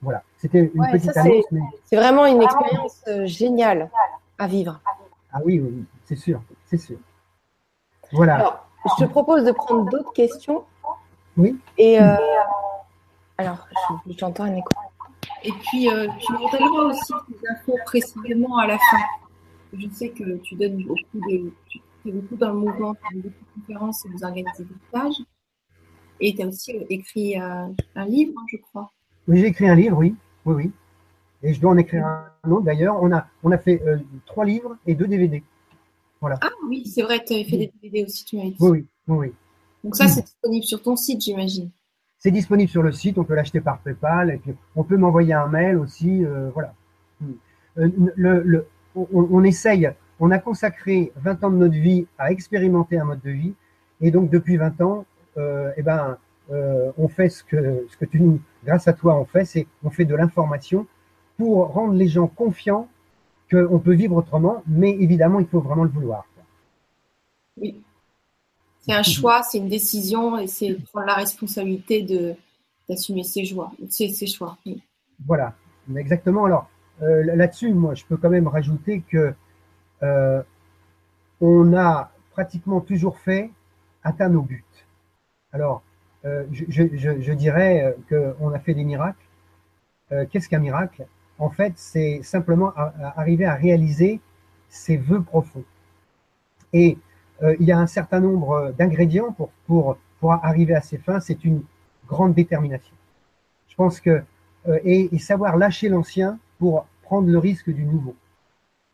Voilà, c'était une petite annonce. C'est vraiment une expérience euh, géniale à vivre. Ah oui, oui, c'est sûr, c'est sûr. Voilà. Alors, je te propose de prendre d'autres questions. Oui. Et euh, alors, j'entends un écho. Et puis, euh, tu donneras aussi des infos précisément à la fin. Je sais que tu donnes beaucoup de. Tu fais beaucoup dans le mouvement, tu fais beaucoup de conférences et vous organisez des stages. Et tu as aussi écrit euh, un livre, hein, je crois. Oui, j'ai écrit un livre, oui. Oui, oui. Et je dois en écrire un autre. D'ailleurs, on a, on a fait euh, trois livres et deux DVD. Voilà. Ah oui, c'est vrai, tu avais fait des DVD aussi, tu m'avais dit. Oui, oui, oui. Donc ça, c'est disponible sur ton site, j'imagine. C'est disponible sur le site, on peut l'acheter par PayPal, et puis on peut m'envoyer un mail aussi, euh, voilà. Euh, le, on, essaye, on a consacré 20 ans de notre vie à expérimenter un mode de vie, et donc depuis 20 ans, euh, eh ben, on fait ce que, ce que tu nous, grâce à toi, on fait, c'est on fait de l'information pour rendre les gens confiants qu'on peut vivre autrement, mais évidemment, il faut vraiment le vouloir. Oui. C'est un choix, c'est une décision et c'est prendre la responsabilité de d'assumer ses joies, ses, ses choix. Voilà, exactement. Alors euh, là-dessus, moi, je peux quand même rajouter que euh, on a pratiquement toujours fait atteindre nos buts. Alors, euh, je, je, je, dirais qu'on a fait des miracles. Qu'est-ce qu'un miracle? En fait, c'est simplement arriver à réaliser ses vœux profonds. Et euh, il y a un certain nombre d'ingrédients pour, pour, pour arriver à ces fins. C'est une grande détermination. Je pense que euh, et, savoir lâcher l'ancien pour prendre le risque du nouveau.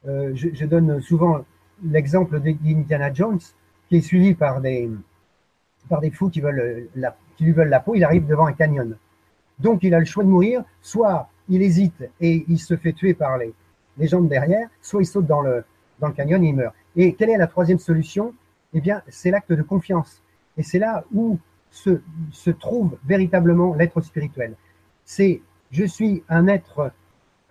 Euh, je, je, donne souvent l'exemple d'Indiana Jones, qui est suivi par des par des fous qui veulent la, qui lui veulent la peau. Il arrive devant un canyon. Donc il a le choix de mourir. Soit il hésite et il se fait tuer par les, les de derrière, soit il saute dans le dans le canyon et il meurt. Et quelle est la troisième solution? Eh bien, c'est l'acte de confiance. Et c'est là où se, se trouve véritablement l'être spirituel. C'est je suis un être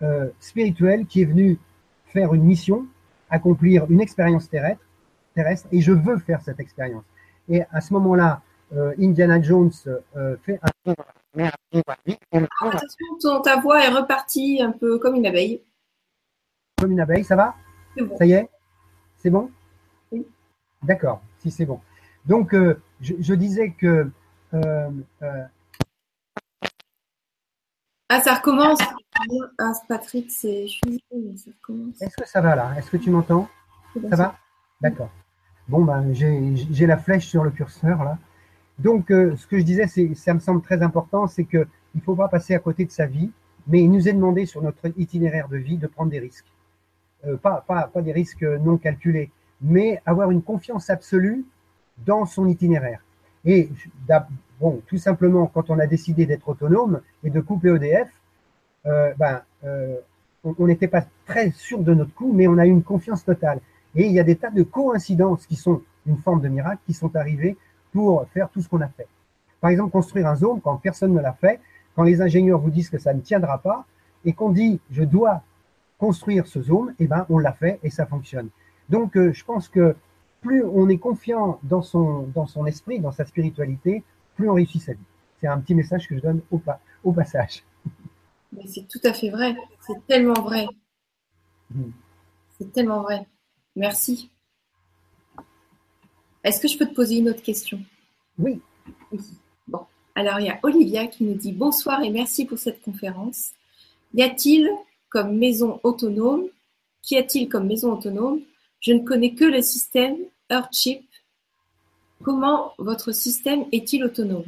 euh, spirituel qui est venu faire une mission, accomplir une expérience terrestre, terrestre, et je veux faire cette expérience. Et à ce moment-là, euh, Indiana Jones euh, fait un. Attention, ta voix est repartie un peu comme une abeille. Comme une abeille, ça va? Ça y est? C'est bon? D'accord, si c'est bon. Donc, euh, je, disais que. Euh, euh, Ah, ça recommence. Ah, Patrick, c'est. ça recommence. Est-ce que ça va là? Est-ce que tu m'entends? Ça va? D'accord. Bon, ben, j'ai la flèche sur le curseur là. Donc, euh, ce que je disais, ça me semble très important, c'est qu'il ne faut pas passer à côté de sa vie, mais il nous est demandé sur notre itinéraire de vie de prendre des risques. Euh, pas, des risques non calculés, mais avoir une confiance absolue dans son itinéraire. Et bon, tout simplement, quand on a décidé d'être autonome et de couper EDF, euh, ben, on n'était pas très sûr de notre coup, mais on a eu une confiance totale. Et il y a des tas de coïncidences qui sont une forme de miracle, qui sont arrivées pour faire tout ce qu'on a fait. Par exemple, construire un zone quand personne ne l'a fait, quand les ingénieurs vous disent que ça ne tiendra pas, et qu'on dit je dois construire ce zone, eh ben on l'a fait et ça fonctionne. Donc euh, je pense que plus on est confiant dans son, dans son esprit, dans sa spiritualité, plus on réussit sa vie. C'est un petit message que je donne au, au passage. c'est tout à fait vrai. C'est tellement vrai. Hmm. C'est tellement vrai. Merci. Est-ce que je peux te poser une autre question? Oui. Bon. Alors, il y a Olivia qui nous dit bonsoir et merci pour cette conférence. Y a-t-il comme maison autonome Qu'y a-t-il comme maison autonome? Je ne connais que le système Earthship. Comment votre système est-il autonome?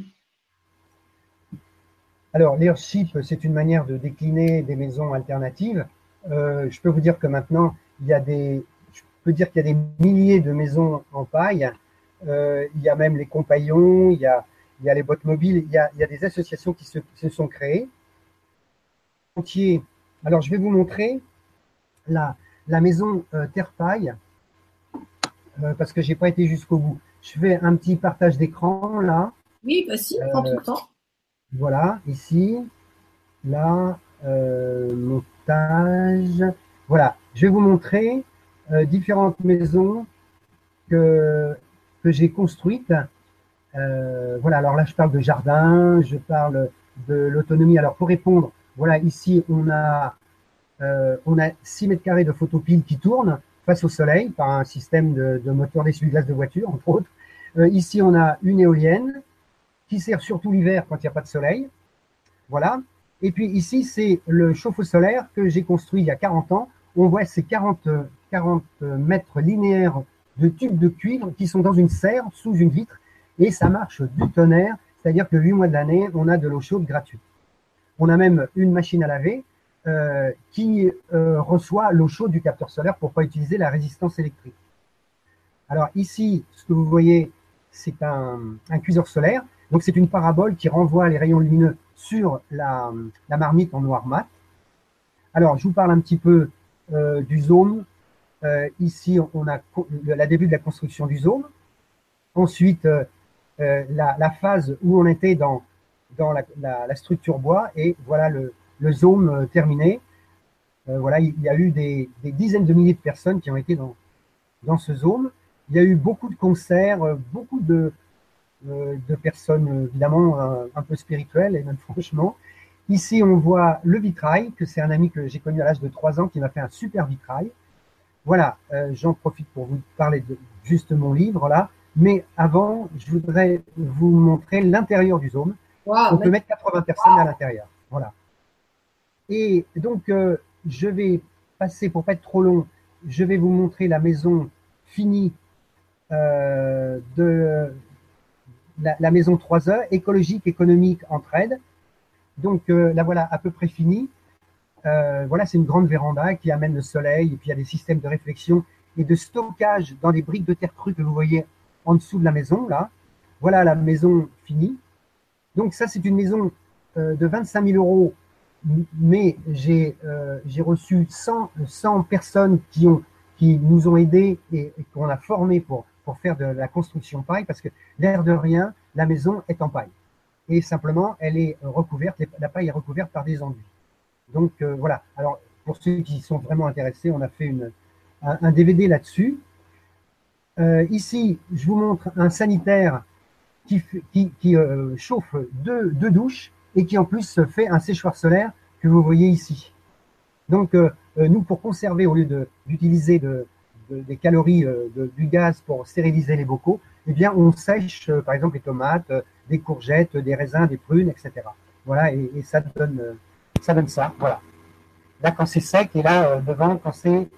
Alors, l'Earthship, c'est une manière de décliner des maisons alternatives. Euh, je peux vous dire que maintenant, il y a des, je peux dire qu'il y a des milliers de maisons en paille. Euh, il y a même les compagnons, il y a, il y a les bottes mobiles, il y a, il y a des associations qui se, se sont créées. Alors, je vais vous montrer la, la maison euh, Terre-Paille, euh, parce que j'ai pas été jusqu'au bout. Je fais un petit partage d'écran là. Oui, bah si, prends tout le temps. Voilà, ici, là, montage. Voilà, je vais vous montrer différentes maisons que que j'ai construite. Euh, voilà, alors là, je parle de jardin, je parle de l'autonomie. Alors, pour répondre, voilà, ici, on a, euh, on a 6 mètres carrés de photopiles qui tournent face au soleil par un système de, moteur d'essuie-glace de voiture, entre autres. Euh, ici, on a une éolienne qui sert surtout l'hiver quand il n'y a pas de soleil. Voilà. Et puis ici, c'est le chauffe-eau solaire que j'ai construit il y a 40 ans. On voit ces 40, 40 mètres linéaires de tubes de cuivre qui sont dans une serre sous une vitre et ça marche du tonnerre, c'est-à-dire que 8 mois de l'année, on a de l'eau chaude gratuite. On a même une machine à laver euh, qui euh, reçoit l'eau chaude du capteur solaire pour pas utiliser la résistance électrique. Alors ici, ce que vous voyez, c'est un, cuiseur solaire. Donc c'est une parabole qui renvoie les rayons lumineux sur la, marmite en noir mat. Alors je vous parle un petit peu euh, du zone, euh, ici, on a le début de la construction du zone. Ensuite, euh, euh, la, phase où on était dans, dans la, structure bois et voilà le, le zone terminé. voilà, il y a eu des, dizaines de milliers de personnes qui ont été dans, dans ce zone. Il y a eu beaucoup de concerts, beaucoup de, de personnes évidemment un, peu spirituelles et même franchement. Ici, on voit le vitrail, que c'est un ami que j'ai connu à l'âge de 3 ans qui m'a fait un super vitrail. Voilà, euh, j'en profite pour vous parler de juste mon livre là. Mais avant, je voudrais vous montrer l'intérieur du Zone. On peut mettre 80 personnes à l'intérieur. Voilà. Et donc, euh, je vais passer, pour pas être trop long, je vais vous montrer la maison finie euh, de la, la, maison 3E, écologique, économique, entraide. Donc, la voilà à peu près finie. Euh, voilà, c'est une grande véranda qui amène le soleil, et puis il y a des systèmes de réflexion et de stockage dans les briques de terre crue que vous voyez en dessous de la maison, là. Voilà la maison finie. Donc ça, c'est une maison euh, de 25 000 euros, mais j'ai euh, reçu 100, 100 personnes qui, ont, qui nous ont aidés et, qu'on a formés pour, pour faire de la construction paille, parce que l'air de rien, la maison est en paille. Et simplement, elle est recouverte, la paille est recouverte par des enduits. Donc euh, voilà. Alors pour ceux qui sont vraiment intéressés, on a fait un, DVD là-dessus. Euh, ici, je vous montre un sanitaire qui, euh, chauffe deux, douches et qui en plus fait un séchoir solaire que vous voyez ici. Donc nous, pour conserver, au lieu d'utiliser de, de, des calories du gaz pour stériliser les bocaux, eh bien on sèche par exemple les tomates, des courgettes, des raisins, des prunes, etc. Voilà, et ça donne ça donne ça, voilà. Là, quand c'est sec, et là, devant, quand c'est...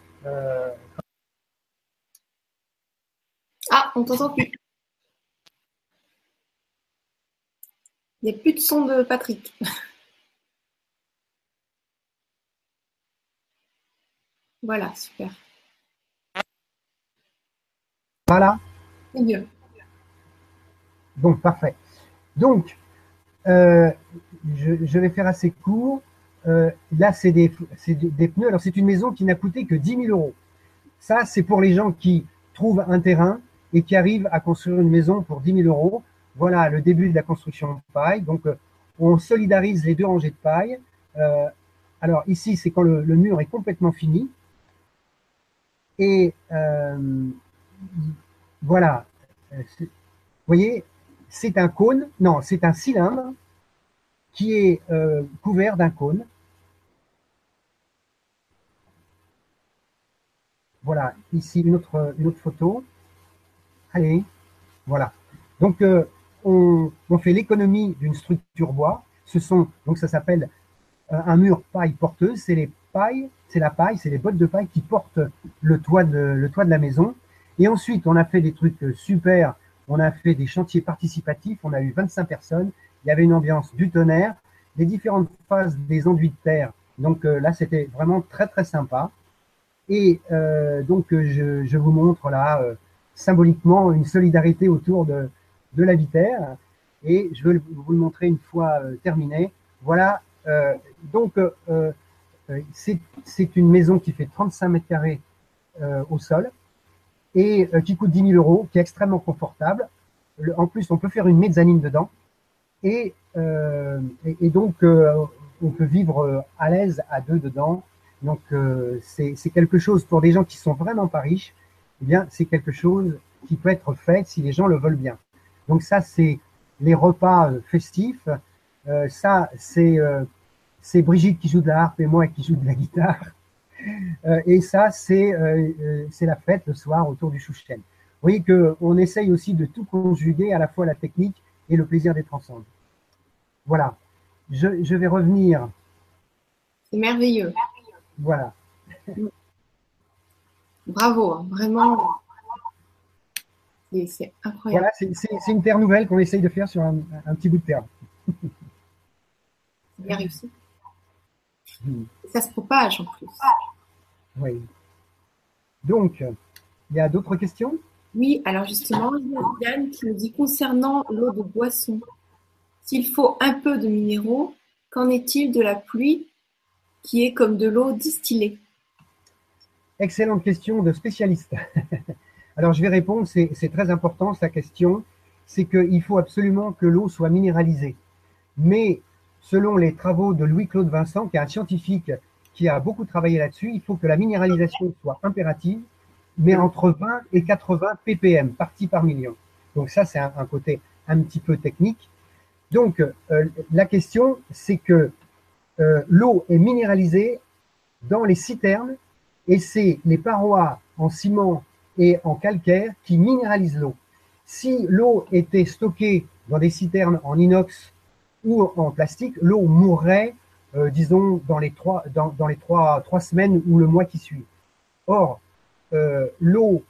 Ah, on t'entend plus. Il n'y a plus de son de Patrick. voilà, super. Voilà. C'est mieux. Donc, parfait. Donc, euh, je, vais faire assez court. Euh, là, c'est des, pneus. Alors, c'est une maison qui n'a coûté que 10 000 euros. Ça, c'est pour les gens qui trouvent un terrain et qui arrivent à construire une maison pour 10 000 euros. Voilà le début de la construction de paille. Donc, euh, on solidarise les deux rangées de paille. alors, ici, c'est quand le, mur est complètement fini. Et voilà. Vous voyez, c'est un cône, non, c'est un cylindre qui est euh, couvert d'un cône. Voilà, ici une autre, photo. Allez, voilà. Donc, euh, on, fait l'économie d'une structure bois. Ce sont, donc ça s'appelle euh, un mur paille porteuse. C'est les pailles, c'est la paille, c'est les bottes de paille qui portent le toit de, la maison. Et ensuite, on a fait des trucs super. On a fait des chantiers participatifs. On a eu 25 personnes. Il y avait une ambiance du tonnerre, des différentes phases des enduits de terre. Donc euh, là, c'était vraiment très, très sympa. Et euh, donc, je, je, vous montre là, euh, symboliquement, une solidarité autour de, la Vitaire. Et je vais vous le montrer une fois terminé. Voilà. donc, c'est une maison qui fait 35 mètres carrés au sol et euh, qui coûte 10 000 euros, qui est extrêmement confortable. en plus, on peut faire une mezzanine dedans et, euh, donc euh, on peut vivre à l'aise à deux dedans. Donc c'est quelque chose pour des gens qui sont vraiment pas riches. Eh bien, c'est quelque chose qui peut être fait si les gens le veulent bien. Donc ça, c'est les repas festifs. ça, c'est c'est Brigitte qui joue de la harpe et moi qui joue de la guitare. Euh, et ça, euh, euh, c'est la fête le soir autour du chouchen. Vous voyez qu'on essaye aussi de tout conjuguer, à la fois la technique et le plaisir d'être ensemble. Voilà. Je, je vais revenir. C'est merveilleux. Voilà. Bravo, hein. vraiment. C'est incroyable. Voilà, c'est une terre nouvelle qu'on essaye de faire sur un, un petit bout de terre. C'est bien réussi. Hmm. Ça se propage en plus. Oui. Donc, il y a d'autres questions? Oui, alors justement, il y a Yann qui nous dit concernant l'eau de boisson, s'il faut un peu de minéraux, qu'en est-il de la pluie qui est comme de l'eau distillée Excellente question de spécialiste. alors, je vais répondre, c'est très important sa question, c'est qu'il faut absolument que l'eau soit minéralisée. Mais selon les travaux de Louis-Claude Vincent, qui est un scientifique qui a beaucoup travaillé là-dessus, il faut que la minéralisation soit impérative, mais entre 20 et 80 ppm, partie par million. Donc ça, c'est un, côté un petit peu technique. Donc euh, la question, c'est que euh, l'eau est minéralisée dans les citernes et c'est les parois en ciment et en calcaire qui minéralisent l'eau. Si l'eau était stockée dans des citernes en inox ou en plastique, l'eau mourrait euh, disons, dans les, trois, dans, les trois, trois semaines ou le mois qui suit. Or, euh, l'eau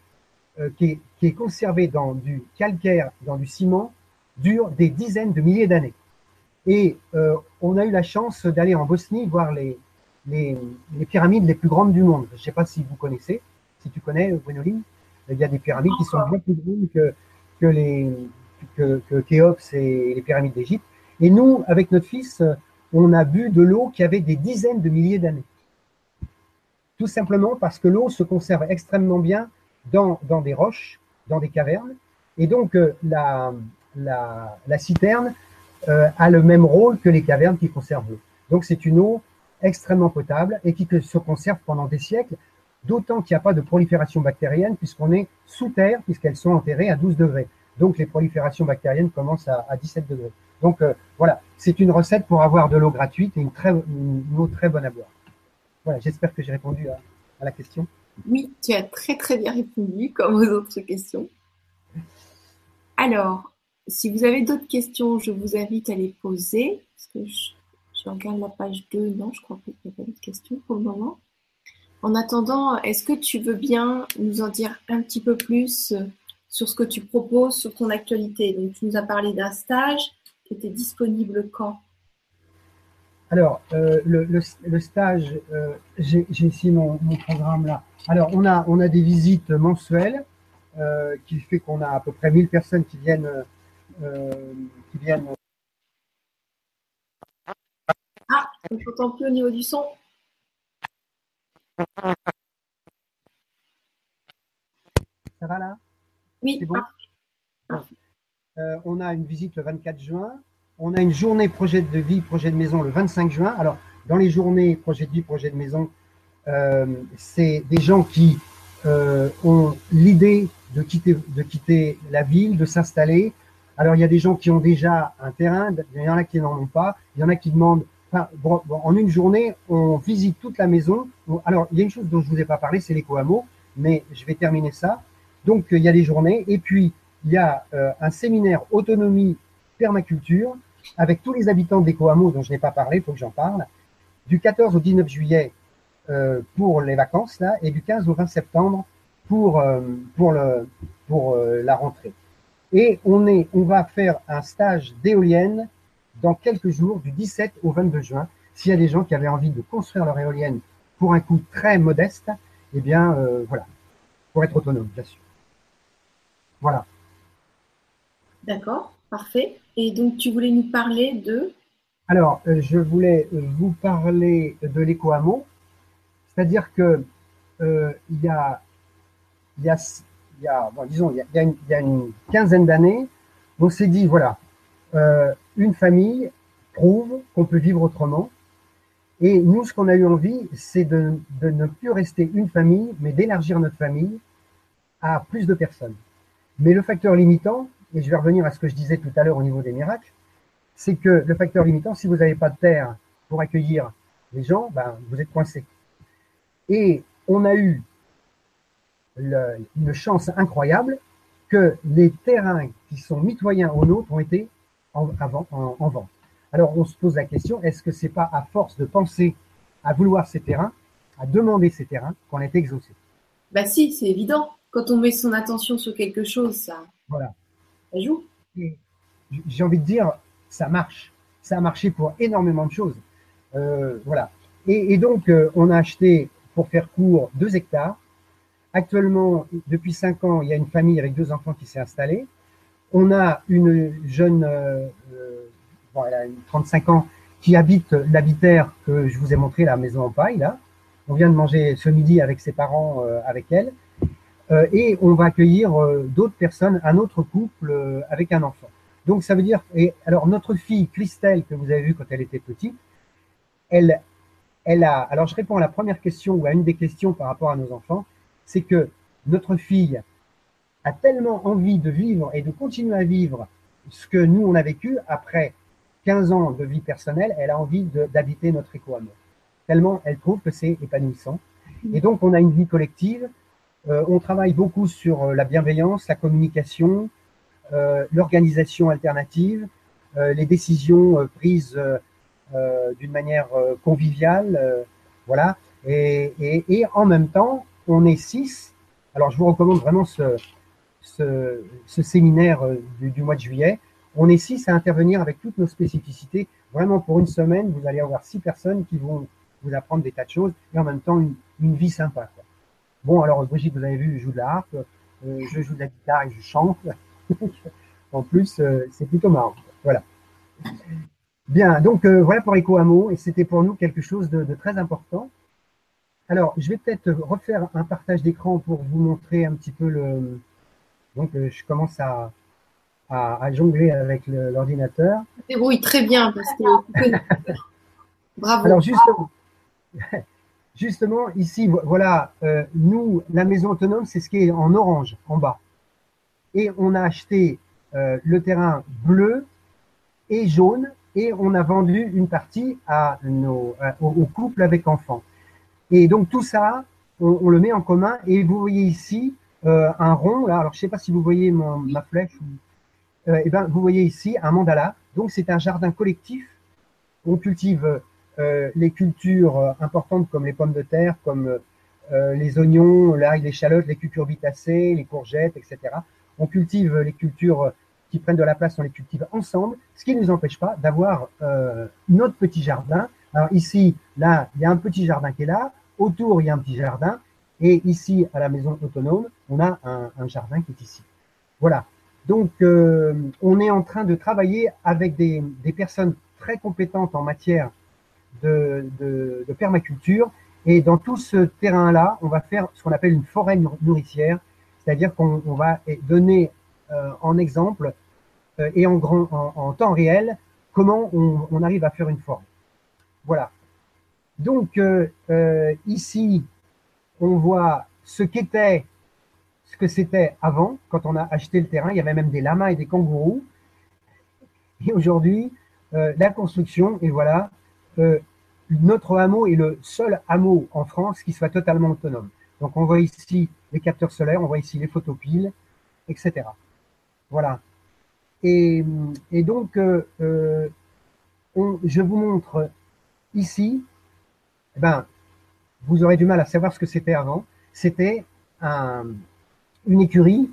qui, est, conservée dans du calcaire, dans du ciment, dure des dizaines de milliers d'années. Et on a eu la chance d'aller en Bosnie voir les, les, pyramides les plus grandes du monde. Je ne sais pas si vous connaissez, si tu connais, Gwénoline, il y a des pyramides qui sont bien plus grandes que, que, les, que, que Khéops et les pyramides d'Égypte. Et nous, avec notre fils, on a bu de l'eau qui avait des dizaines de milliers d'années. Tout simplement parce que l'eau se conserve extrêmement bien dans, dans, des roches, dans des cavernes. Et donc, euh, la, la, la, citerne euh, a le même rôle que les cavernes qui conservent l'eau. Donc, c'est une eau extrêmement potable et qui se conserve pendant des siècles, d'autant qu'il n'y a pas de prolifération bactérienne puisqu'on est sous terre, puisqu'elles sont enterrées à 12 degrés. Donc, les proliférations bactériennes commencent à, à 17 degrés. Donc euh, voilà, c'est une recette pour avoir de l'eau gratuite et une, très, eau très bonne à boire. Voilà, j'espère que j'ai répondu à, la question. Oui, tu as très très bien répondu, comme aux autres questions. Alors, si vous avez d'autres questions, je vous invite à les poser, Je regarde la page 2. Non, je crois qu'il n'y a pas de questions pour le moment. En attendant, est-ce que tu veux bien nous en dire un petit peu plus euh, sur ce que tu proposes, sur ton actualité? Donc, tu nous as parlé d'un stage qui était disponible quand? Alors, euh, le, stage, euh, j'ai ici mon, programme là. Alors, on a, on a des visites mensuelles qui fait qu'on a à peu près 1000 personnes qui viennent. Qui viennent ah, on ne plus au niveau du son. Ça va là? Oui. bon? Euh, On a une visite le 24 juin. On a une journée projet de vie, projet de maison le 25 juin. Alors, dans les journées projet de vie, projet de maison, euh, c'est des gens qui euh, ont l'idée de quitter, de quitter la ville, de s'installer. Alors, il y a des gens qui ont déjà un terrain, il y en a qui n'en ont pas, il y en a qui demandent en une journée, on visite toute la maison. Alors, il y a une chose dont je ne vous ai pas parlé, c'est l'éco-hameau, mais je vais terminer ça. Donc, il y a les journées, et puis il y a euh, un séminaire autonomie permaculture avec tous les habitants d'éco-hameau dont je n'ai pas parlé, il faut que j'en parle, du 14 au 19 juillet euh, pour les vacances, là, et du 15 au 20 septembre euh, pour la rentrée. Et on, est, on va faire un stage d'éolienne dans quelques jours, du 17 au 22 juin. S'il y a des gens qui avaient envie de construire leur éolienne pour un coût très modeste, eh bien, euh, voilà, pour être autonome, bien sûr. Voilà. D'accord, parfait. Et donc, tu voulais nous parler de? Alors, euh, je voulais vous parler de l'éco-hameau, c'est-à-dire que euh, il y a, y a, il y a disons, il y a, une quinzaine d'années, on s'est dit, voilà, euh, une famille prouve qu'on peut vivre autrement. Et nous, ce qu'on a eu envie, c'est de, ne plus rester une famille, mais d'élargir notre famille à plus de personnes. Mais le facteur limitant, et je vais revenir à ce que je disais tout à l'heure au niveau des miracles, c'est que le facteur limitant, si vous n'avez pas de terre pour accueillir les gens, ben, vous êtes coincé. Et on a eu une chance incroyable que les terrains qui sont mitoyens aux nôtres ont été en, vente. Alors on se pose la question, est-ce que c'est pas à force de penser à vouloir ces terrains, à demander ces terrains, qu'on est exaucé? Bah si, c'est évident. Quand on met son attention sur quelque chose, ça, voilà. ça joue. J'ai envie de dire, ça marche. Ça a marché pour énormément de choses. Euh, voilà. Et, donc, euh, on a acheté, pour faire court, deux hectares. Actuellement, depuis cinq ans, il y a une famille avec deux enfants qui s'est installée. On a une jeune, euh, euh, elle a 35 ans, qui habite l'habitaire que je vous ai montré, la maison en paille, là. On vient de manger ce midi avec ses parents, euh, avec elle. et on va accueillir d'autres personnes, un autre couple avec un enfant. Donc ça veut dire, et alors notre fille Christelle, que vous avez vue quand elle était petite, elle, elle a, alors je réponds à la première question ou à une des questions par rapport à nos enfants, c'est que notre fille a tellement envie de vivre et de continuer à vivre ce que nous, on a vécu après 15 ans de vie personnelle, elle a envie d'habiter notre éco-hameau. Tellement elle trouve que c'est épanouissant. Et donc, on a une vie collective. Euh, on travaille beaucoup sur euh, la bienveillance, la communication, euh, l'organisation alternative, les décisions prises d'une manière conviviale. voilà. Et, et, en même temps, on est six. Alors, je vous recommande vraiment ce, séminaire euh, du, mois de juillet. On est six à intervenir avec toutes nos spécificités. Vraiment, pour une semaine, vous allez avoir six personnes qui vont vous apprendre des tas de choses et en même temps une, vie sympa. Bon, alors Brigitte, vous avez vu, je joue de la harpe, euh, je joue de la guitare et je chante. en plus, euh, c'est plutôt marrant. Voilà. Bien, donc voilà pour Eco Hameau et c'était pour nous quelque chose de, très important. Alors, je vais peut-être refaire un partage d'écran pour vous montrer un petit peu le, donc, euh, je commence à, jongler avec l'ordinateur. Oui, très bien, parce que. Bravo. Alors, justement, justement ici, voilà, euh, nous, la maison autonome, c'est ce qui est en orange, en bas. Et on a acheté euh, le terrain bleu et jaune, et on a vendu une partie à nos, aux, couples avec enfants. Et donc, tout ça, on, le met en commun. Et vous voyez ici, euh, un rond là. Alors je sais pas si vous voyez ma flèche. et euh, eh ben vous voyez ici un mandala. Donc c'est un jardin collectif on cultive les cultures importantes comme les pommes de terre, comme les oignons, l'ail, l'échalote, les cucurbitacées, les courgettes, etc. On cultive les cultures qui prennent de la place, on les cultive ensemble, ce qui ne nous empêche pas d'avoir notre petit jardin. Alors ici, là, il y a un petit jardin qui est là, autour, il y a un petit jardin, et ici, à la maison autonome, on a un, jardin qui est ici. Voilà. Donc, euh, on est en train de travailler avec des, personnes très compétentes en matière de, permaculture. Et dans tout ce terrain-là, on va faire ce qu'on appelle une forêt nourricière, c'est-à-dire qu'on va donner euh, en exemple euh, et en, temps réel comment on, on, arrive à faire une forêt. Voilà. Donc, ici, on voit ce qu'était, ce que c'était avant, quand on a acheté le terrain. Il y avait même des lamas et des kangourous. Et aujourd'hui, euh, la construction, et voilà, euh, notre hameau est le seul hameau en France qui soit totalement autonome. Donc on voit ici les capteurs solaires, on voit ici les photopiles, etc. Voilà. Et, donc, euh, je vous montre ici, eh ben, vous aurez du mal à savoir ce que c'était avant. C'était une écurie,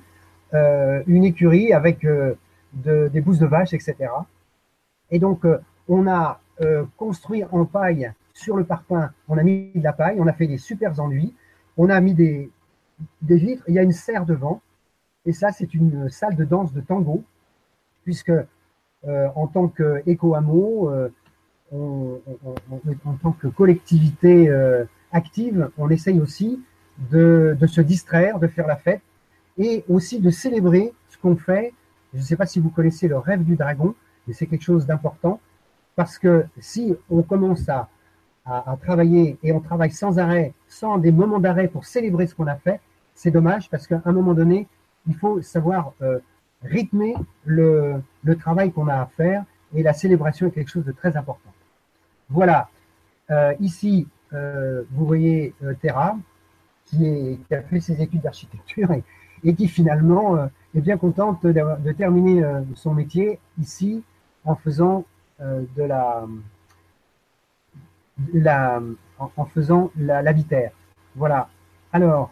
euh, une écurie avec euh, des bousses de vaches, etc. Et donc, euh, on a construit en paille sur le parpaing, on a mis de la paille, on a fait des super enduits, on a mis des, des vitres, il y a une serre devant, et ça, c'est une salle de danse de tango, puisque en tant qu'éco-hameau, en tant que collectivité active, on essaye aussi de, se distraire, de faire la fête et aussi de célébrer ce qu'on fait. Je ne sais pas si vous connaissez le rêve du dragon, mais c'est quelque chose d'important parce que si on commence à, travailler et on travaille sans arrêt, sans des moments d'arrêt pour célébrer ce qu'on a fait, c'est dommage parce qu'à un moment donné, il faut savoir euh, rythmer le travail qu'on a à faire et la célébration est quelque chose de très important. Voilà. Euh, ici, euh, vous voyez euh, Terra, qui, a fait ses études d'architecture et, qui finalement est bien contente de terminer son métier ici en faisant de la, la en, faisant la Voilà. Alors,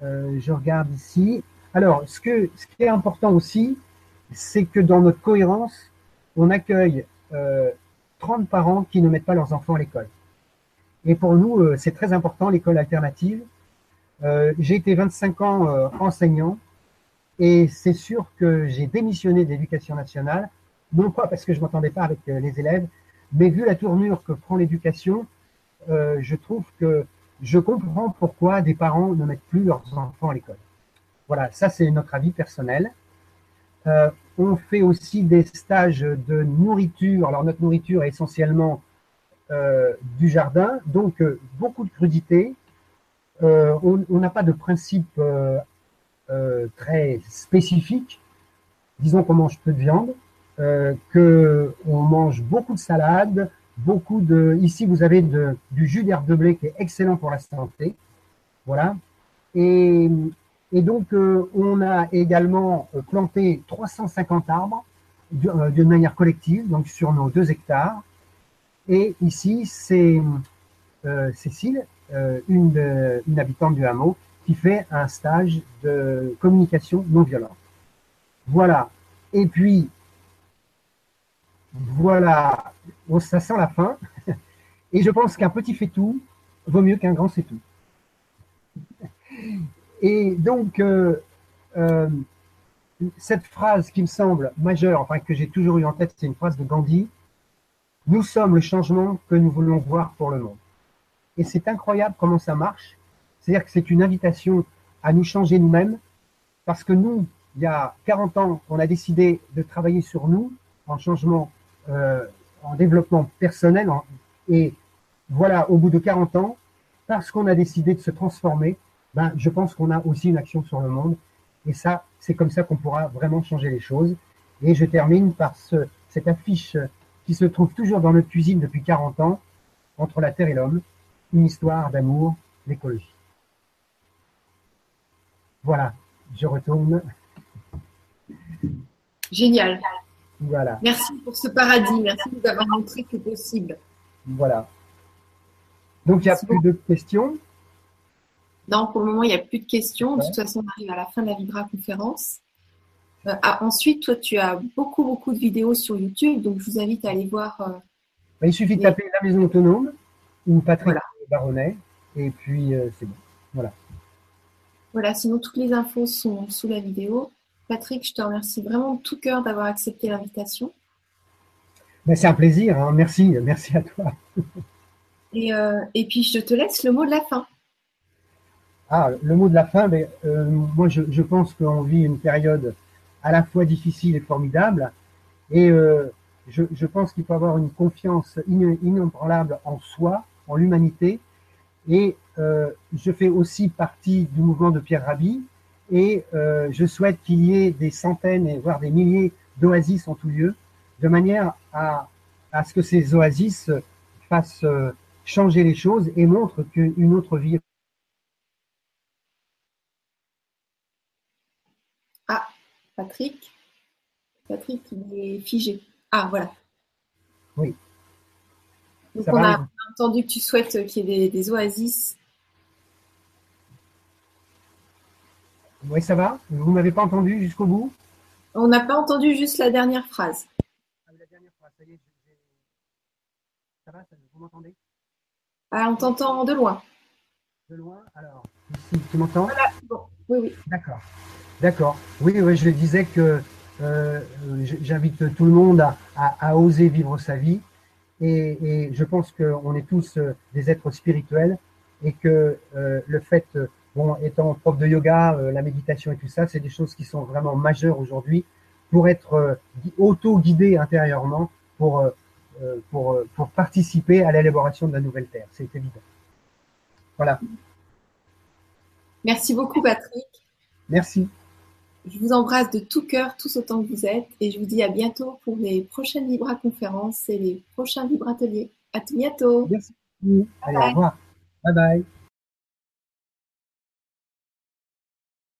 je regarde ici. Alors, ce qui est important aussi, c'est que dans notre cohérence, on accueille 30 parents qui ne mettent pas leurs enfants à l'école. Et pour nous, euh, c'est très important, l'école alternative. Euh, j'ai été 25 ans euh, enseignant et c'est sûr que j'ai démissionné de l'éducation nationale, non pas parce que je m'entendais pas avec les élèves, mais vu la tournure que prend l'éducation, je trouve que je comprends pourquoi des parents ne mettent plus leurs enfants à l'école. Voilà, ça c'est notre avis personnel. On fait aussi des stages de nourriture. Alors notre nourriture est essentiellement euh, du jardin, donc euh, beaucoup de crudité. Euh, on n'a pas de principe très spécifique. Disons qu'on mange peu de viande, que on mange beaucoup de salade, beaucoup de. Ici, vous avez du jus d'herbe de blé qui est excellent pour la santé. Voilà. Et, et donc, on a également planté 350 arbres d'une manière collective, donc sur nos deux hectares. Et ici, c'est euh, Cécile, euh, une, habitante du hameau, qui fait un stage de communication non violente. Voilà. Et puis, voilà, ça sent la fin. Et je pense qu'un petit fait tout vaut mieux qu'un grand c'est tout. Et donc, euh, cette phrase qui me semble majeure, enfin que j'ai toujours eu en tête, c'est une phrase de Gandhi nous sommes le changement que nous voulons voir pour le monde. Et c'est incroyable comment ça marche. C'est-à-dire que c'est une invitation à nous changer nous-mêmes, parce que nous, il y a 40 ans, on a décidé de travailler sur nous en changement, euh, en développement personnel. et voilà, au bout de 40 ans, parce qu'on a décidé de se transformer, ben, je pense qu'on a aussi une action sur le monde. Et ça, c'est comme ça qu'on pourra vraiment changer les choses. Et je termine par ce, cette affiche qui se trouve toujours dans notre cuisine depuis 40 ans, entre la Terre et l'homme, une histoire d'amour, l'écologie. Voilà, je retourne. Génial. Voilà. Merci pour ce paradis. Merci de nous avoir montré que c'est possible. Voilà. Donc, il n'y a plus de questions? Non, pour le moment, il n'y a plus de questions. De toute façon, on arrive à la fin de la Vibra conférence. Euh, ah, ensuite, toi, tu as beaucoup, beaucoup de vidéos sur YouTube, donc je vous invite à aller voir. Euh, bah, il suffit de taper la maison autonome ou Patrick Baronnet, et puis euh, c'est bon. Voilà. Voilà, sinon toutes les infos sont sous la vidéo. Patrick, je te remercie vraiment de tout cœur d'avoir accepté l'invitation. Ben, c'est un plaisir, hein. merci, merci à toi. et, et, puis je te laisse le mot de la fin. Ah, le mot de la fin, ben, moi je, pense qu'on vit une période à la fois difficile et formidable. Et euh, je, pense qu'il faut avoir une confiance inébranlable en soi, en l'humanité. Et euh, je fais aussi partie du mouvement de Pierre Rabhi. Et euh, je souhaite qu'il y ait des centaines, voire des milliers d'oasis en tout lieu, de manière à, à ce que ces oasis fassent euh, changer les choses et montrent qu'une autre vie Patrick. Patrick, il est figé. Ah, voilà. Oui. Donc, on a entendu que tu souhaites qu'il y ait des, oasis. Oui, ça va Vous ne m'avez pas entendu jusqu'au bout? On n'a pas entendu juste la dernière phrase. Ah, la dernière phrase, ça y est. Ça va Vous m'entendez? Ah, On t'entend de loin. De loin Alors, ici, tu m'entends? Voilà, bon. Oui, oui. D'accord. D'accord. Oui, oui, je disais que euh, j'invite tout le monde à, à, oser vivre sa vie. Et, et je pense qu'on est tous euh, des êtres spirituels et que euh, le fait, bon, étant prof de yoga, euh, la méditation et tout ça, c'est des choses qui sont vraiment majeures aujourd'hui pour être auto-guidé intérieurement pour, pour, pour participer à l'élaboration de la nouvelle Terre. C'est évident. Voilà. Merci beaucoup, Patrick. Merci. Je vous embrasse de tout cœur, tous autant que vous êtes, et je vous dis à bientôt pour les prochaines Libra conférences et les prochains Libra ateliers. À tout bientôt. Merci. Allez, au revoir. Bye bye.